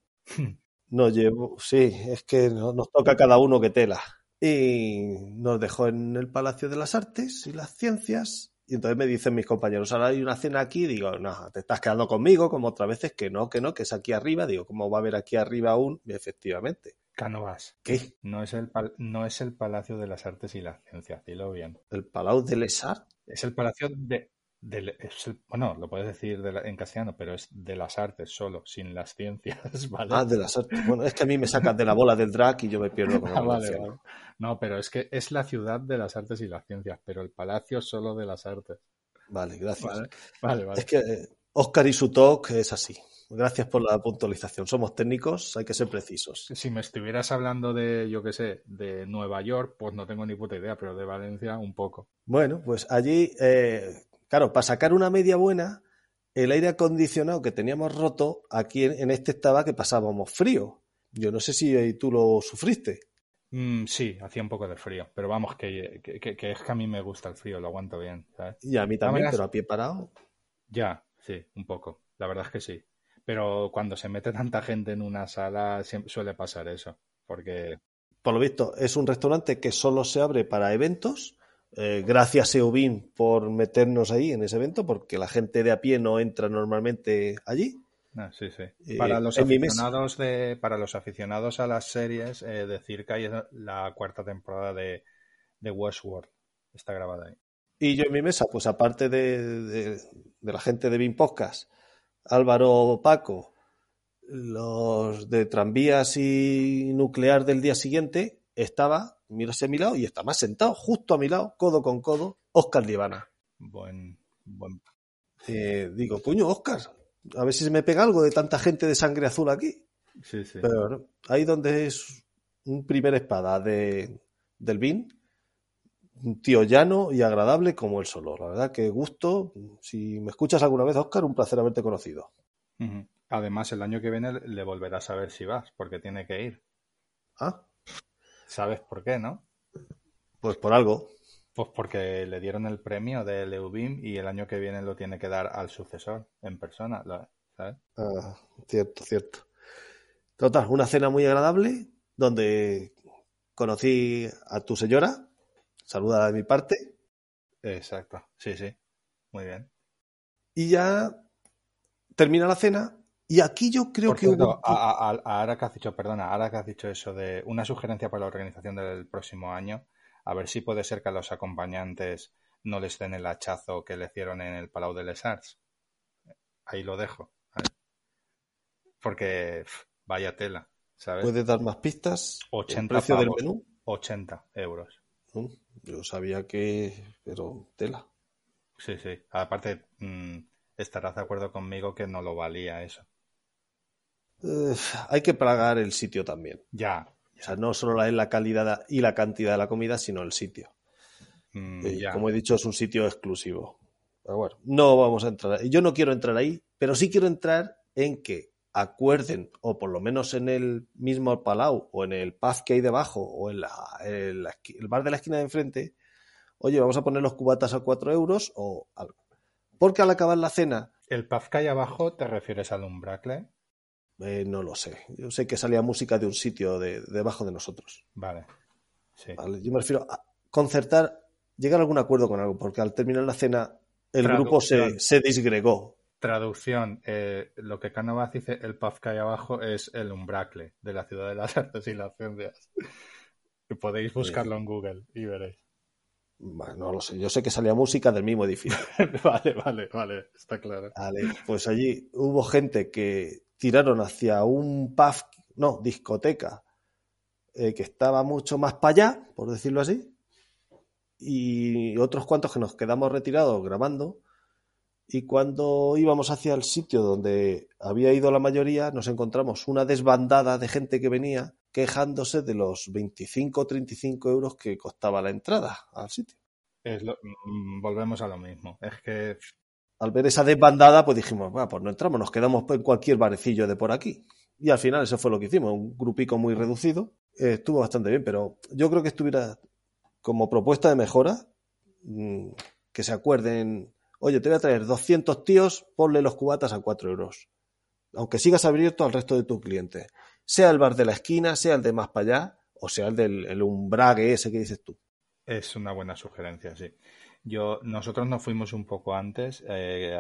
Nos llevó, sí, es que nos toca cada uno que tela. Y nos dejó en el Palacio de las Artes y las Ciencias. Y entonces me dicen mis compañeros, ahora hay una cena aquí. Digo, no, te estás quedando conmigo, como otras veces, que no, que no, que es aquí arriba. Digo, ¿cómo va a haber aquí arriba aún? Y efectivamente. Cánovas. ¿Qué? No es, el no es el Palacio de las Artes y las Ciencias, dilo bien. ¿El Palau de les Arts? Es el Palacio de, bueno, lo puedes decir en castellano, pero es de las artes solo, sin las ciencias, ¿vale? Ah, de las artes. Bueno, es que a mí me sacan de la bola del drag y yo me pierdo con ah, la No, pero es que es la ciudad de las artes y las ciencias, pero el palacio solo de las artes. Vale, gracias. Vale, vale. Es que Oscar y su talk es así. Gracias por la puntualización. Somos técnicos, hay que ser precisos. Si me estuvieras hablando de, yo qué sé, de Nueva York, pues no tengo ni puta idea, pero de Valencia un poco. Bueno, pues allí eh, Claro, para sacar una media buena, el aire acondicionado que teníamos roto, aquí en, este estaba que pasábamos frío. Yo no sé si tú lo sufriste. Mm, sí, hacía un poco de frío, pero vamos, que, es que a mí me gusta el frío, lo aguanto bien. Y a mí también, pero a pie parado. Ya, sí, un poco. La verdad es que sí. Pero cuando se mete tanta gente en una sala, suele pasar eso. Porque. Por lo visto, es un restaurante que solo se abre para eventos eh, gracias Eubin por meternos ahí en ese evento, porque la gente de a pie no entra normalmente allí. Ah, sí, sí. Eh, para, los aficionados de, para los aficionados a las series, eh, decir que hay la cuarta temporada de, de, Westworld. Está grabada ahí. Y yo en mi mesa, pues aparte de, la gente de BIM Podcast, Álvaro Paco, los de tranvías y nuclear del día siguiente, estaba miro hacia mi lado y está más sentado, justo a mi lado, codo con codo, Oscar Libana. Buen, buen. Eh, digo, coño, Oscar, a ver si se me pega algo de tanta gente de sangre azul aquí. Sí, sí. Pero ahí donde es un primer espada de, del BIN, un tío llano y agradable como el solo. La verdad que gusto. Si me escuchas alguna vez, Oscar, un placer haberte conocido. Además, el año que viene le volverás a ver si vas, porque tiene que ir. Ah, ¿Sabes por qué, no? Pues por algo. Pues porque le dieron el premio de Leubim y el año que viene lo tiene que dar al sucesor en persona, ¿sabes? Ah, cierto, cierto. Total, una cena muy agradable donde conocí a tu señora. Saluda de mi parte. Exacto, sí, sí. Muy bien. Y ya termina la cena y aquí yo creo que hubo... ahora que has dicho, perdona, ahora que has dicho eso de una sugerencia para la organización del próximo año, a ver si puede ser que a los acompañantes no les den el hachazo que le hicieron en el Palau de les Arts. Ahí lo dejo. Porque vaya tela, ¿sabes? ¿Puedes dar más pistas? 80 precio del menú? 80 euros. Mm, yo sabía que... pero tela. Sí, sí. Aparte, mm, estarás de acuerdo conmigo que no lo valía eso hay que pagar el sitio también. Ya. O sea, no solo es la calidad y la cantidad de la comida, sino el sitio. Mm, como he dicho, es un sitio exclusivo. Pero bueno, no vamos a entrar. Yo no quiero entrar ahí, pero sí quiero entrar en que acuerden, o por lo menos en el mismo Palau, o en el pub que hay debajo, o en el, bar de la esquina de enfrente, oye, vamos a poner los cubatas a 4 euros o algo. Porque al acabar la cena. ¿El pub que hay abajo te refieres al Umbracle? Eh, no lo sé. Yo sé que salía música de un sitio de, debajo de nosotros. Vale. Sí. Yo me refiero a concertar, llegar a algún acuerdo con algo, porque al terminar la cena el grupo se, se, disgregó. Traducción, eh, lo que Canovaz dice, el pub que hay abajo es el Umbracle de la ciudad de las artes y las ciencias. Podéis buscarlo en Google y veréis. Bueno, no lo sé, yo sé que salía música del mismo edificio. vale, vale, vale, está claro. Vale, pues allí hubo gente que tiraron hacia un pub, no, discoteca, eh, que estaba mucho más para allá, por decirlo así, y otros cuantos que nos quedamos retirados grabando. Y cuando íbamos hacia el sitio donde había ido la mayoría, nos encontramos una desbandada de gente que venía quejándose de los 25 o 35 euros que costaba la entrada al sitio. Mm, volvemos a lo mismo. Es que al ver esa desbandada, pues dijimos, bueno, pues no entramos, nos quedamos en cualquier barecillo de por aquí. Y al final eso fue lo que hicimos, un grupico muy reducido. Eh, estuvo bastante bien, pero yo creo que estuviera como propuesta de mejora, mm, que se acuerden, oye, te voy a traer 200 tíos, ponle los cubatas a 4 euros. Aunque sigas abierto al resto de tus clientes. Sea el bar de la esquina, sea el de más para allá, o sea el del el umbrague ese que dices tú. Es una buena sugerencia, sí. Yo, nosotros nos fuimos un poco antes. Eh,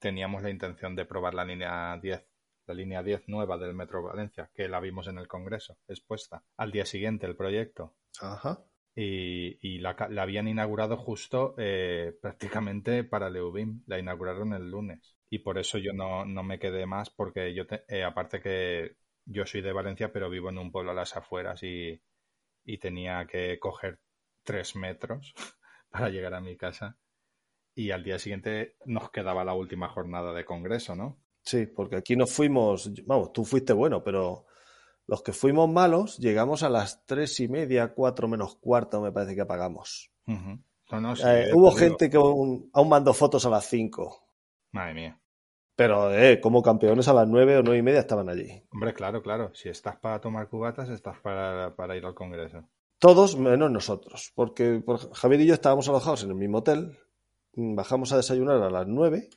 teníamos la intención de probar la línea 10, la línea 10 nueva del Metro Valencia, que la vimos en el Congreso, expuesta. Al día siguiente el proyecto. Ajá. Y, la, habían inaugurado justo eh, prácticamente para Leubim. La inauguraron el lunes. Y por eso yo no, me quedé más, porque yo, eh, aparte que yo soy de Valencia, pero vivo en un pueblo a las afueras y, y tenía que coger tres metros para llegar a mi casa. Y al día siguiente nos quedaba la última jornada de congreso, ¿no? Sí, porque aquí nos fuimos, vamos, tú fuiste bueno, pero los que fuimos malos llegamos a las tres y media, cuatro menos cuarto, me parece que apagamos. Eh, hubo gente que aún, mandó fotos a las cinco. Madre mía. Pero eh, como campeones a las nueve o nueve y media estaban allí. Hombre, claro, claro. Si estás para tomar cubatas, estás para, para ir al congreso. Todos menos nosotros, porque Javier y yo estábamos alojados en el mismo hotel, bajamos a desayunar a las nueve,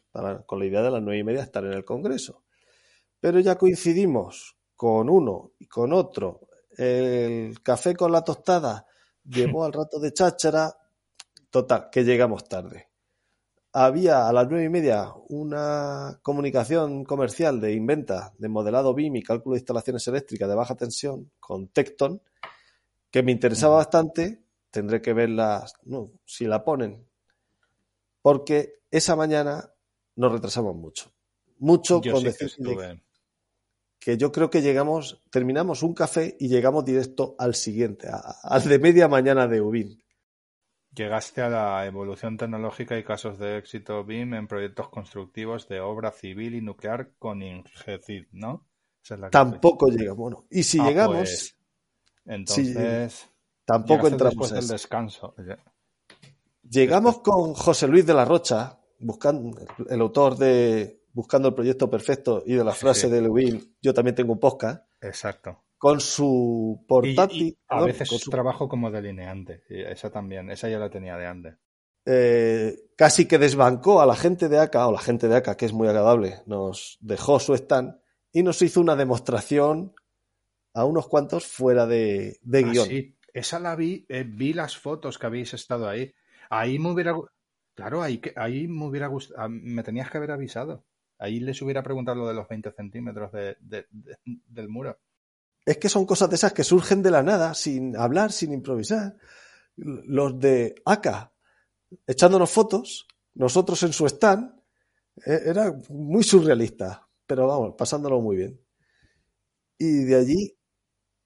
con la idea de las nueve y media estar en el Congreso. Pero ya coincidimos con uno y con otro. El café con la tostada llevó al rato de cháchara. Total, que llegamos tarde. Había a las nueve y media una comunicación comercial de inventa de modelado BIM y cálculo de instalaciones eléctricas de baja tensión con Tecton que me interesaba bastante, tendré que verla, no, si la ponen, porque esa mañana nos retrasamos mucho. Mucho con decir que, yo creo que llegamos, terminamos un café y llegamos directo al siguiente, al de media mañana de UBIM. Llegaste a la evolución tecnológica y casos de éxito BIM en proyectos constructivos de obra civil y nuclear con INGECID, ¿no? Tampoco llegamos. Bueno, y si ah, llegamos, pues, entonces, tampoco entramos en descanso. Llegamos con José Luis de la Rocha, buscando el autor de Buscando el proyecto perfecto y de la frase de Lewin, yo también tengo un podcast. Exacto. con su portátil. a veces su... trabajo como delineante. Esa también, esa ya la tenía de antes. Eh, casi que desbancó a la gente de ACA, o la gente de ACA, que es muy agradable, nos dejó su stand y nos hizo una demostración a unos cuantos fuera de, de ah, guion. Sí, esa la vi, eh, vi las fotos que habéis estado ahí. Ahí me hubiera. Claro, ahí, ahí me hubiera gustado. Ah, me tenías que haber avisado. Ahí les hubiera preguntado lo de los 20 centímetros de, del muro. Es que son cosas de esas que surgen de la nada, sin hablar, sin improvisar. Los de ACA echándonos fotos, nosotros en su stand, e, era muy surrealista, pero vamos, pasándolo muy bien. Y de allí,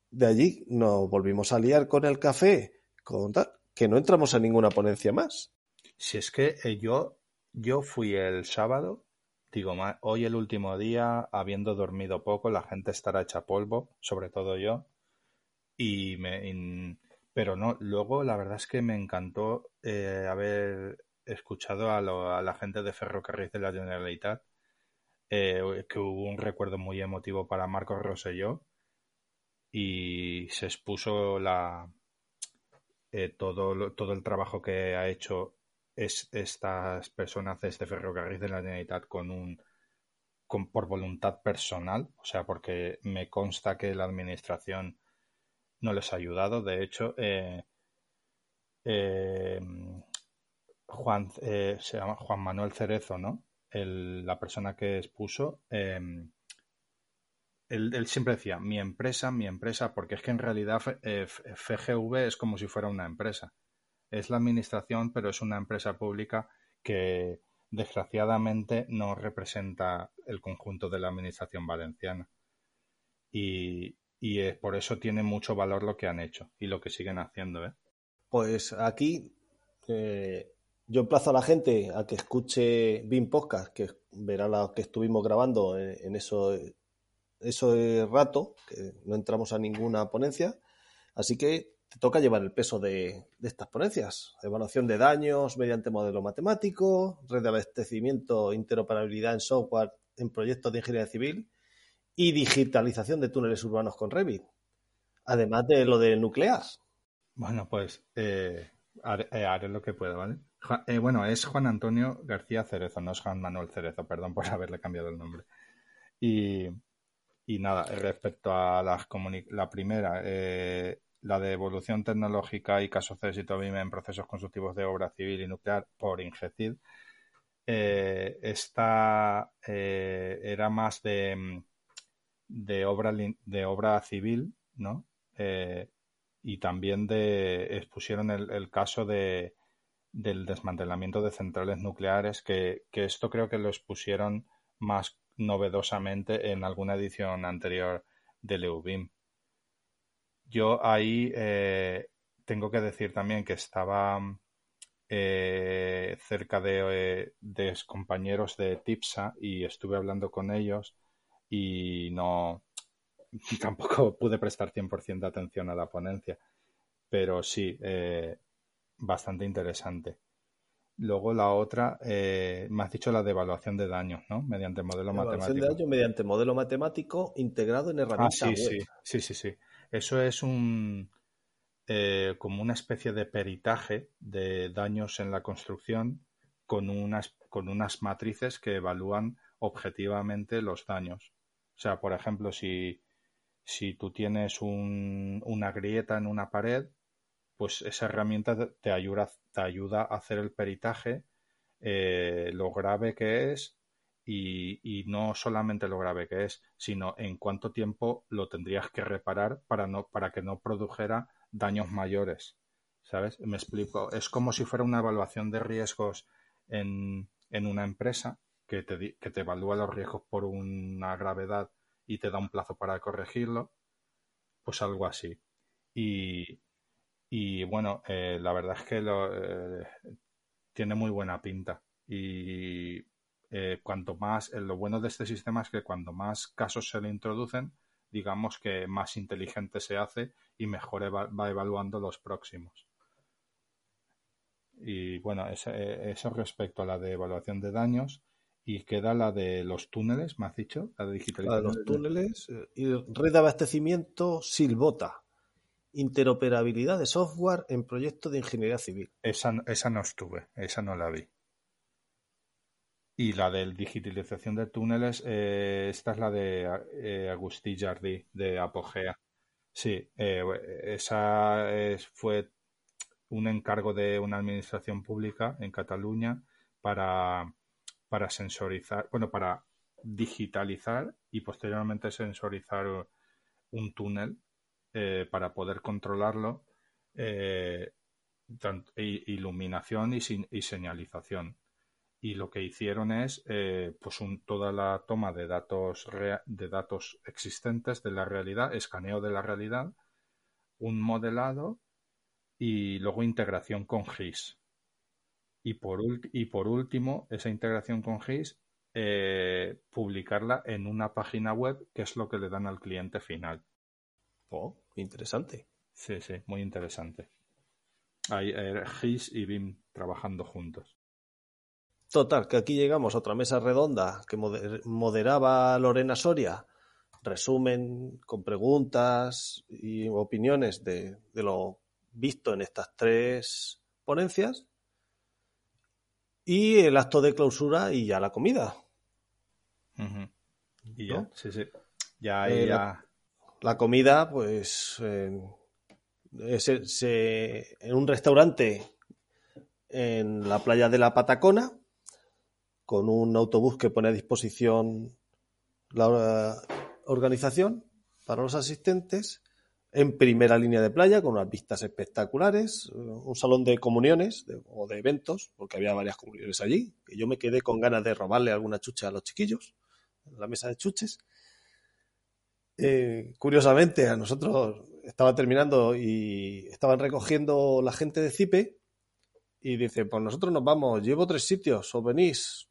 de allí nos volvimos a liar con el café, con que no entramos en ninguna ponencia más. Si es que eh, yo, yo fui el sábado, digo, hoy el último día, habiendo dormido poco, la gente estará hecha polvo, sobre todo yo, y me, pero no, luego la verdad es que me encantó eh, haber escuchado a, la gente de Ferrocarril de la Generalitat, eh, que hubo un recuerdo muy emotivo para Marcos Rosselló y se expuso la, eh, todo, todo el trabajo que ha hecho es, estas personas de este Ferrocarril de la Generalitat con un con, por voluntad personal, o sea, porque me consta que la administración no les ha ayudado. De hecho, eh, eh, Juan, eh, se llama Juan Manuel Cerezo, ¿no? la persona que expuso, él, siempre decía, mi empresa, mi empresa, porque es que en realidad FGV es como si fuera una empresa. Es la administración, pero es una empresa pública que desgraciadamente no representa el conjunto de la administración valenciana. Y, y es, por eso tiene mucho valor lo que han hecho y lo que siguen haciendo. ¿eh? Pues aquí eh, yo emplazo a la gente a que escuche BIM Podcast, que verá lo que estuvimos grabando en, eso, eso rato, que no entramos a ninguna ponencia. Así que te toca llevar el peso de, de, estas ponencias. Evaluación de daños mediante modelo matemático, red de abastecimiento, interoperabilidad en software en proyectos de ingeniería civil y digitalización de túneles urbanos con Revit, además de lo de nuclear. Bueno, pues eh, eh, haré, lo que pueda, ¿vale? Eh, bueno, es Juan Antonio García Cerezo, no es Juan Manuel Cerezo, perdón por haberle cambiado el nombre. Y, nada, respecto a las la primera, la de evolución tecnológica y casos de éxito BIM en procesos constructivos de obra civil y nuclear por Ingecid, esta era más de de obra, de obra civil, ¿no? Eh, y también de, expusieron el, caso de, del desmantelamiento de centrales nucleares, que, esto creo que lo expusieron más novedosamente en alguna edición anterior del EUBIM. Yo ahí eh, tengo que decir también que estaba eh, cerca de, de compañeros de TIPSA y estuve hablando con ellos y no tampoco pude prestar 100% de atención a la ponencia, pero sí, eh, bastante interesante. Luego la otra, eh, me has dicho la de evaluación de daños, ¿no? Mediante modelo evaluación matemático. de daños mediante modelo matemático integrado en herramientas ah, sí, Sí, sí, sí, Eso es un eh, como una especie de peritaje de daños en la construcción con unas, con unas matrices que evalúan objetivamente los daños. O sea, por ejemplo, si, si tú tienes un, una grieta en una pared, pues esa herramienta te ayuda, te ayuda a hacer el peritaje, eh, lo grave que es y, y, no solamente lo grave que es, sino en cuánto tiempo lo tendrías que reparar para, no, para que no produjera daños mayores. ¿Sabes? Me explico. Es como si fuera una evaluación de riesgos en, en una empresa que te, que te evalúa los riesgos por una gravedad y te da un plazo para corregirlo, pues algo así. Y, y bueno, eh, la verdad es que lo, eh, tiene muy buena pinta. Y eh, cuanto más, lo bueno de este sistema es que cuanto más casos se le introducen, digamos que más inteligente se hace y mejor va evaluando los próximos. Y bueno, eso respecto a la de evaluación de daños. Y queda la de los túneles, me has dicho, la de La de digitalización. los túneles eh, y red de abastecimiento Silvota. Interoperabilidad de software en proyectos de ingeniería civil. Esa, esa no estuve, esa no la vi. Y la de digitalización de túneles, eh, esta es la de eh, Agustí Jardí, de Apogea. Sí, eh, esa es- fue un encargo de una administración pública en Cataluña para, para sensorizar, bueno, para digitalizar y posteriormente sensorizar un túnel eh, para poder controlarlo, eh, iluminación y, señalización. Y lo que hicieron es eh, pues toda la toma de datos, de datos existentes de la realidad, escaneo de la realidad, un modelado y luego integración con GIS. Y por, último, esa integración con GIS, publicarla en una página web, que es lo que le dan al cliente final. Oh, interesante. Sí, sí, muy interesante. Hay eh, GIS y BIM trabajando juntos. Total, que aquí llegamos a otra mesa redonda que moder- moderaba Lorena Soria. Resumen con preguntas y opiniones de, de lo visto en estas tres ponencias. Y el acto de clausura y ya la comida. Y ya, ¿No? sí, sí. Ya Eh, ya. La comida, pues, eh, se- en un restaurante en la playa de la Patacona, con un autobús que pone a disposición la organización para los asistentes, en primera línea de playa, con unas vistas espectaculares, eh, un salón de comuniones de- o de eventos, porque había varias comuniones allí, que yo me quedé con ganas de robarle alguna chucha a los chiquillos, la mesa de chuches. Eh, curiosamente, a nosotros estaba terminando y estaban recogiendo la gente de CIPE y dice, pues nosotros nos vamos, llevo tres sitios, os venís.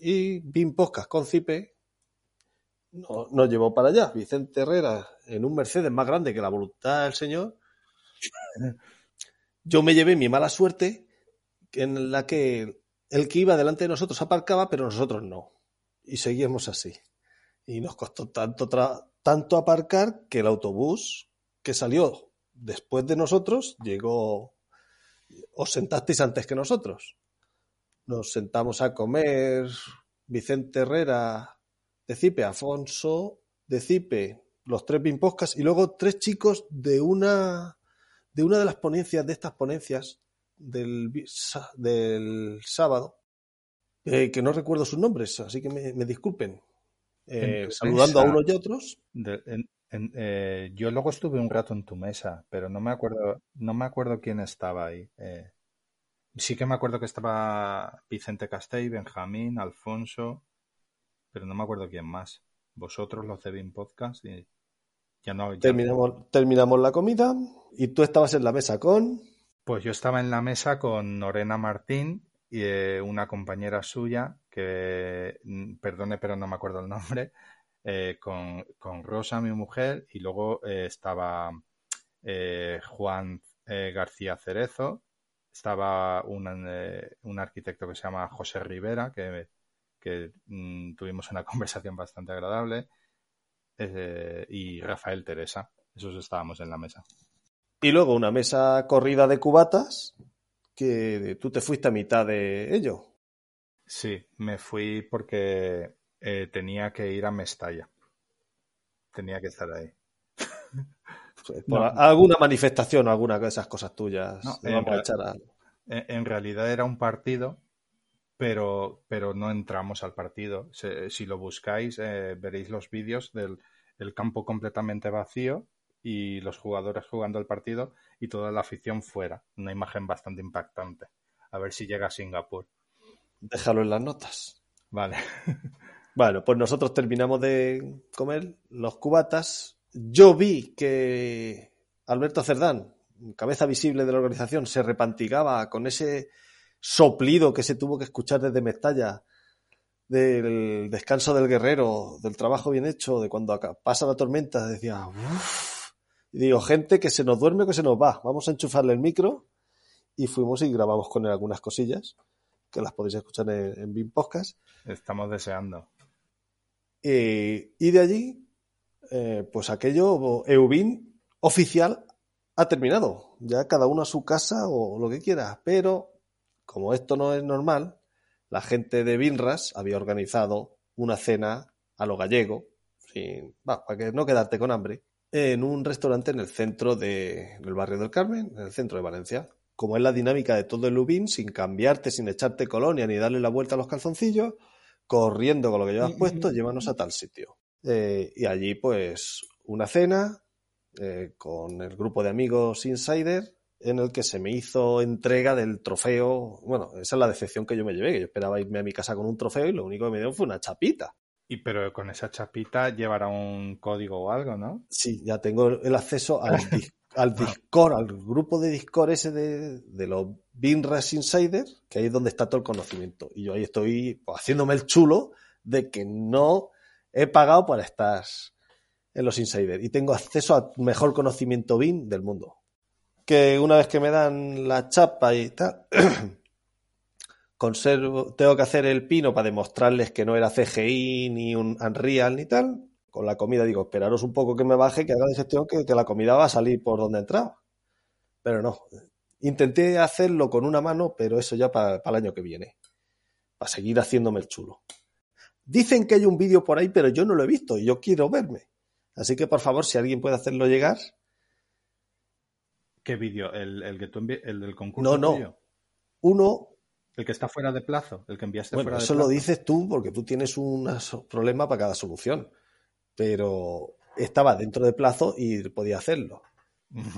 Y BIM Podcast con CIPE no- nos llevó para allá. Vicente Herrera en un Mercedes más grande que la voluntad del Señor. Yo me llevé mi mala suerte en la que el que iba delante de nosotros aparcaba, pero nosotros no. Y seguíamos así. Y nos costó tanto, tra- tanto aparcar que el autobús que salió después de nosotros llegó. Os sentasteis antes que nosotros. Nos sentamos a comer Vicente Herrera de Cipe, Afonso de Cipe, los tres BIM Podcast y luego tres chicos de una de una de las ponencias, de estas ponencias del, del sábado, eh, que no recuerdo sus nombres, así que me disculpen. Eh, saludando a unos y otros. de- en- en- eh, yo luego estuve un rato en tu mesa, pero no me acuerdo, no me acuerdo quién estaba ahí. Eh, sí que me acuerdo que estaba Vicente Castell, Benjamín, Alfonso, pero no me acuerdo quién más. Vosotros, los de BIM Podcast, y ya no. ya- Terminamos, terminamos la comida y tú estabas en la mesa con. Pues yo estaba en la mesa con Norena Martín y una compañera suya, que mm, perdone, pero no me acuerdo el nombre, eh, con, Rosa, mi mujer, y luego eh, estaba eh, Juan García Cerezo, estaba un, arquitecto que se llama José Rivera, que, mm, tuvimos una conversación bastante agradable, y Rafael Teresa. Esos estábamos en la mesa. Y luego una mesa corrida de cubatas que tú te fuiste a mitad de ello. Sí, me fui porque eh, tenía que ir a Mestalla. Tenía que estar ahí. Por No. a- alguna manifestación o alguna de esas cosas tuyas. No, en vamos a real- echar a- En, en realidad era un partido, pero, pero no entramos al partido. Se- si lo buscáis, eh, veréis los vídeos del el campo completamente vacío y los jugadores jugando el partido y toda la afición fuera. Una imagen bastante impactante. A ver si llega a Singapur. Déjalo en las notas. Vale. Bueno, pues nosotros terminamos de comer los cubatas. Yo vi que Alberto Cerdán, cabeza visible de la organización, se repantigaba con ese soplido que se tuvo que escuchar desde Mestalla del descanso del guerrero, del trabajo bien hecho, de cuando pasa la tormenta, decía, "Uf". y digo, gente que se nos duerme o que se nos va, vamos a enchufarle el micro y fuimos y grabamos con él algunas cosillas que las podéis escuchar en, en BIM Podcast. Estamos deseando. Y de allí, eh, pues aquello, EUBIN oficial ha terminado. Ya cada uno a su casa o lo que quiera. Pero, como esto no es normal, la gente de Binras había organizado una cena a lo gallego, sin, va, para que no quedarte con hambre, en un restaurante en el centro de, del barrio del Carmen, en el centro de Valencia. Como es la dinámica de todo el Ubin, sin cambiarte, sin echarte colonia ni darle la vuelta a los calzoncillos, corriendo con lo que llevas puesto, llévanos a tal sitio. Eh, y allí, pues, una cena eh, con el grupo de amigos Insider, en el que se me hizo entrega del trofeo. Bueno, esa es la decepción que yo me llevé, que yo esperaba irme a mi casa con un trofeo y lo único que me dio fue una chapita. Y pero con esa chapita llevará un código o algo, ¿no? Sí, ya tengo el acceso al, al Discord, al grupo de Discord ese de, de los Binras Insider, que ahí es donde está todo el conocimiento. Y yo ahí estoy pues, haciéndome el chulo de que no he pagado para estar en los Insider y tengo acceso al mejor conocimiento BIN del mundo. Que una vez que me dan la chapa y tal, conservo, tengo que hacer el pino para demostrarles que no era CGI ni un Unreal ni tal. Con la comida digo, esperaros un poco que me baje, que haga digestión, que, que la comida va a salir por donde entraba. Pero no. Intenté hacerlo con una mano, pero eso ya para, el año que viene. Para seguir haciéndome el chulo. Dicen que hay un vídeo por ahí, pero yo no lo he visto y yo quiero verme. Así que, por favor, si alguien puede hacerlo llegar. ¿Qué vídeo? ¿El, el que tú el del concurso? No, no. tuyo? Uno, El que está fuera de plazo, el que enviaste bueno, fuera de eso plazo. lo dices tú porque tú tienes un problema para cada solución. Pero estaba dentro de plazo y podía hacerlo.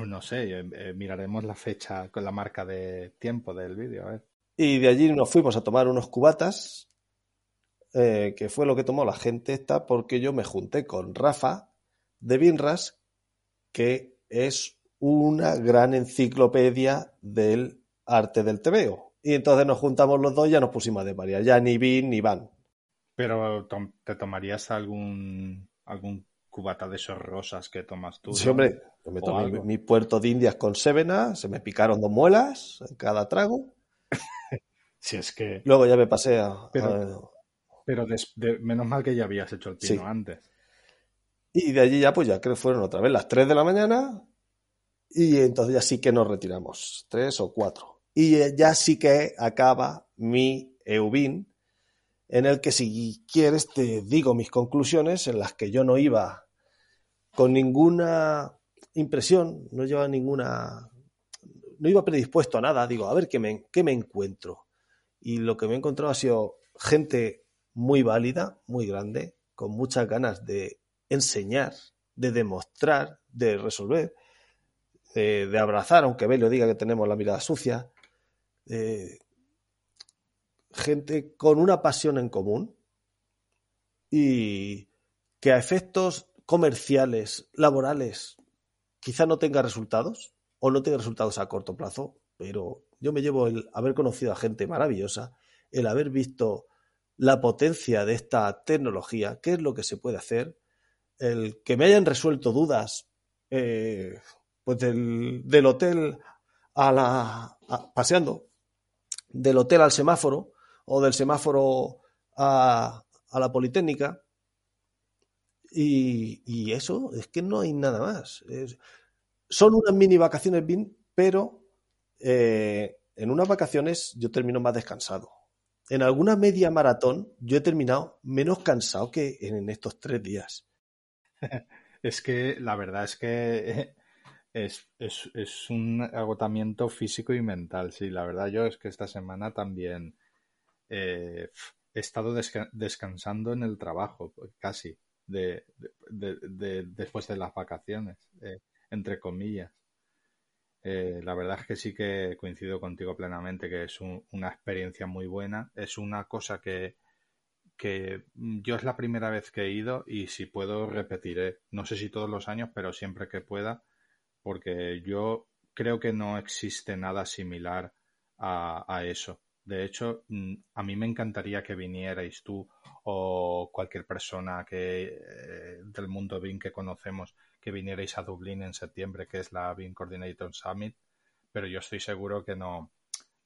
No sé, eh, eh, miraremos la fecha con la marca de tiempo del vídeo, a ver. Y de allí nos fuimos a tomar unos cubatas, eh, que fue lo que tomó la gente esta, porque yo me junté con Rafa de Binras, que es una gran enciclopedia del arte del tebeo. Y entonces nos juntamos los dos y ya nos pusimos a desvariar. Ya ni Bin ni Van. Pero ¿te tomarías algún algún cubata de esos rosas que tomas tú? Sí, no? hombre, yo me tomé mi puerto de Indias con Sevena, se me picaron dos muelas en cada trago. Si es que... Luego ya me pasé a, Pero- a- Pero de- menos mal que ya habías hecho el pino Sí. antes. Y de allí ya, pues ya creo que fueron otra vez las 3 de la mañana. Y entonces ya sí que nos retiramos, tres o cuatro. Y ya sí que acaba mi EUBIN, en el que si quieres te digo mis conclusiones, en las que yo no iba con ninguna impresión, no llevaba ninguna, no iba predispuesto a nada. Digo, a ver qué me, qué me encuentro. Y lo que me he encontrado ha sido gente muy válida, muy grande, con muchas ganas de enseñar, de demostrar, de resolver, de, abrazar, aunque Belio diga que tenemos la mirada sucia, eh, gente con una pasión en común y que a efectos comerciales, laborales, quizá no tenga resultados o no tenga resultados a corto plazo, pero yo me llevo el haber conocido a gente maravillosa, el haber visto la potencia de esta tecnología, qué es lo que se puede hacer, el que me hayan resuelto dudas eh, pues del, del hotel a la paseando, del hotel al semáforo o del semáforo a, a la Politécnica. Y, y eso es que no hay nada más. Son unas mini vacaciones bien, pero eh, en unas vacaciones yo termino más descansado. En alguna media maratón yo he terminado menos cansado que en estos tres días. Es que la verdad es que es, es, es un agotamiento físico y mental. Sí, la verdad yo es que esta semana también eh, he estado desca- descansando en el trabajo, casi, de, de- de- de- después de las vacaciones, eh, entre comillas. Eh, la verdad es que sí que coincido contigo plenamente, que es un- una experiencia muy buena. Es una cosa que, que yo es la primera vez que he ido y si puedo repetiré. No sé si todos los años, pero siempre que pueda, porque yo creo que no existe nada similar a eso. De hecho, mm, a mí me encantaría que vinierais tú o cualquier persona que eh, del mundo BIM que conocemos que vinierais a Dublín en septiembre, que es la BIM Coordinator Summit, pero yo estoy seguro que no,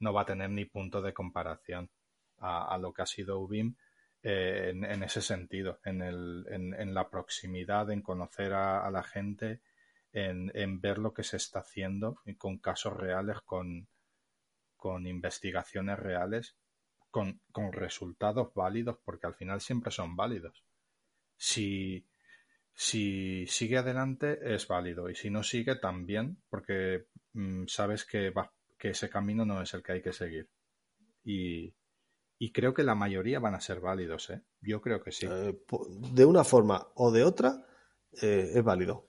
no va a tener ni punto de comparación a, lo que ha sido Ubim eh, en, ese sentido, en, el, en, la proximidad, en conocer a, la gente, en, ver lo que se está haciendo con casos reales, con, con investigaciones reales, con, con resultados válidos, porque al final siempre son válidos. Si, si sigue adelante es válido y si no sigue también porque mm, sabes que, que ese camino no es el que hay que seguir. Y, y creo que la mayoría van a ser válidos, ¿eh? Yo creo que sí. Eh, de una forma o de otra eh, es válido.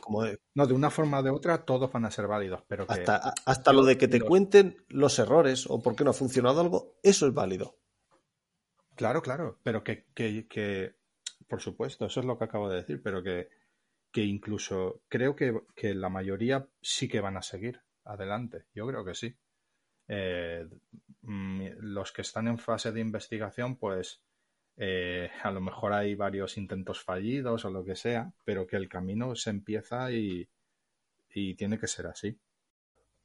Como No, de una forma o de otra todos van a ser válidos, pero hasta, hasta lo de que te cuenten los errores o por qué no ha funcionado algo, eso es válido. Claro, claro, pero que, que, que por supuesto, eso es lo que acabo de decir, pero que, que incluso creo que, que, la mayoría sí que van a seguir adelante. Yo creo que sí. Eh, mm, los que están en fase de investigación, pues eh, a lo mejor hay varios intentos fallidos o lo que sea, pero que el camino se empieza y, y tiene que ser así.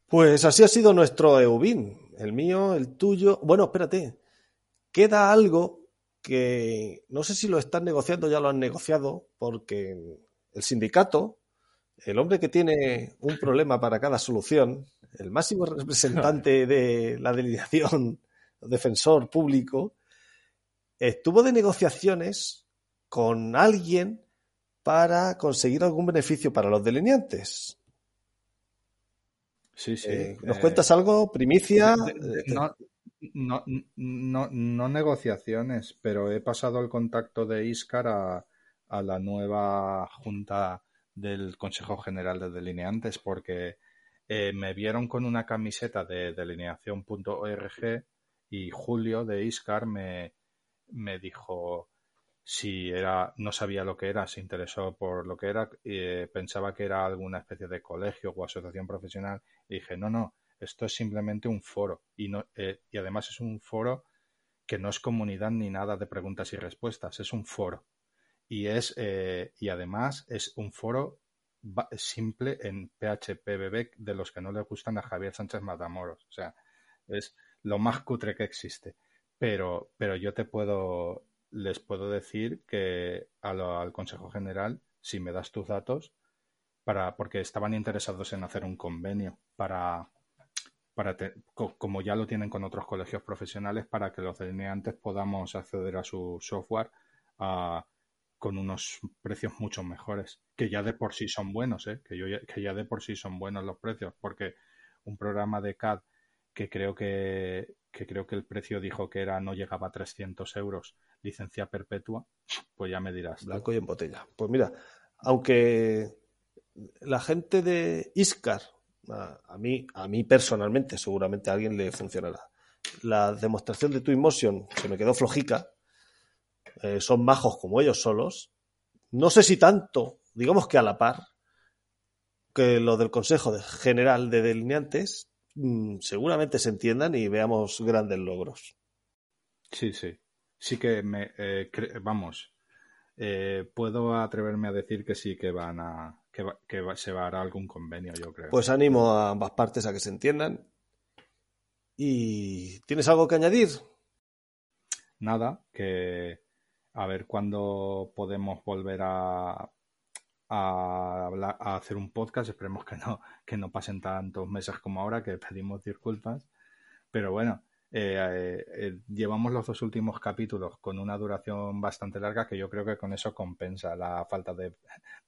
Pues así ha sido nuestro EUBIN, el mío, el tuyo. Bueno, espérate, queda algo que no sé si lo están negociando, ya lo han negociado, porque el sindicato, el hombre que tiene un problema para cada solución, el máximo representante de la delegación, defensor público, estuvo de negociaciones con alguien para conseguir algún beneficio para los delineantes. Sí, sí. Eh, ¿Nos eh, cuentas algo? ¿Primicia? no, no, no, no negociaciones, pero he pasado el contacto de Iscar a, a la nueva junta del Consejo General de Delineantes porque eh, me vieron con una camiseta de delineación.org y Julio de Iscar me, me dijo si era, no sabía lo que era, se interesó por lo que era, y, pensaba que era alguna especie de colegio o asociación profesional y dije, no, no, esto es simplemente un foro y, no, eh, y además es un foro que no es comunidad ni nada de preguntas y respuestas, es un foro. Y, es, eh, y además es un foro simple en PHPBB de los que no le gustan a Javier Sánchez Matamoros. O sea, es lo más cutre que existe. Pero, pero yo te puedo, les puedo decir que al Consejo General, si me das tus datos, para, porque estaban interesados en hacer un convenio para, para como ya lo tienen con otros colegios profesionales, para que los delineantes podamos acceder a su software con unos precios mucho mejores, que ya de por sí son buenos, ¿eh? que, yo que ya de por sí son buenos los precios, porque un programa de CAD que creo que, que creo que el precio dijo que era no llegaba a 300 euros, licencia perpetua, pues ya me dirás. Blanco y en botella. Pues mira, aunque la gente de Iscar a, mí, a mí personalmente, seguramente a alguien le funcionará. La demostración de Twinmotion se me quedó flojica. Eh, son majos como ellos solos. No sé si tanto, digamos que a la par, que lo del Consejo General de Delineantes, seguramente se entiendan y veamos grandes logros. Sí, sí. Sí que me, eh, vamos, eh, puedo atreverme a decir que sí que van a, que, se va a dar algún convenio, yo creo. Pues animo a ambas partes a que se entiendan. ¿Y tienes algo que añadir? Nada, que a ver cuándo podemos volver a, a, a hacer un podcast. Esperemos que no, que no pasen tantos meses como ahora, que pedimos disculpas. Pero bueno, eh, eh, llevamos los dos últimos capítulos con una duración bastante larga que yo creo que con eso compensa la falta de,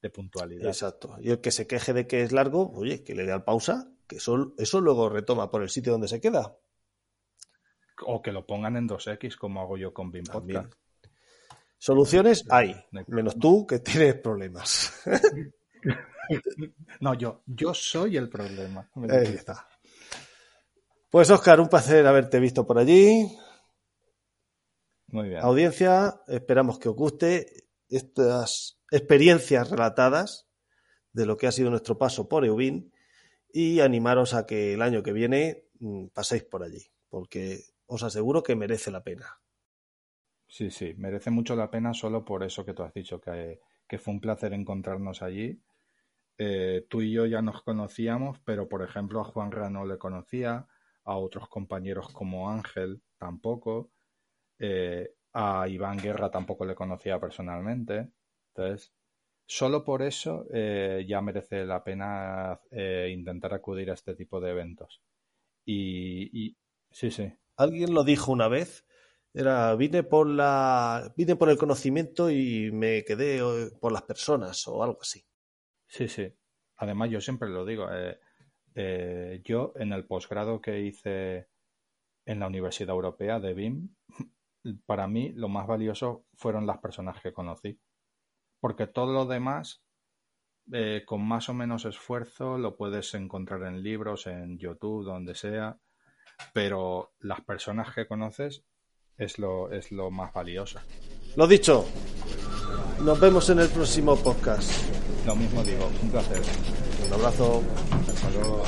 puntualidad. Exacto. Y el que se queje de que es largo, oye, que le dé al pausa, que eso, eso luego retoma por el sitio donde se queda. O que lo pongan en 2X como hago yo con BIM Podcast. Soluciones hay, menos tú que tienes problemas. no, yo, yo soy el problema. Ahí está. Pues Oscar, un placer haberte visto por allí. Muy bien. Audiencia, esperamos que os guste estas experiencias relatadas de lo que ha sido nuestro paso por Eubin y animaros a que el año que viene mm, paséis por allí, porque os aseguro que merece la pena. Sí, sí, merece mucho la pena solo por eso que tú has dicho, que, fue un placer encontrarnos allí. Eh, tú y yo ya nos conocíamos, pero por ejemplo a Juan no le conocía, a otros compañeros como Ángel tampoco, eh, a Iván Guerra tampoco le conocía personalmente. Entonces, solo por eso eh, ya merece la pena intentar acudir a este tipo de eventos. Y, sí, sí. Alguien lo dijo una vez. Era, vine por la, vine por el conocimiento y me quedé por las personas o algo así. Sí, sí. Además, yo siempre lo digo. Eh, yo en el posgrado que hice en la Universidad Europea de BIM, para mí lo más valioso fueron las personas que conocí. Porque todo lo demás, eh, con más o menos esfuerzo, lo puedes encontrar en libros, en YouTube, donde sea. Pero las personas que conoces es lo, es lo más valioso. Lo dicho, nos vemos en el próximo podcast. Lo mismo digo, un placer. Un abrazo. Hasta luego.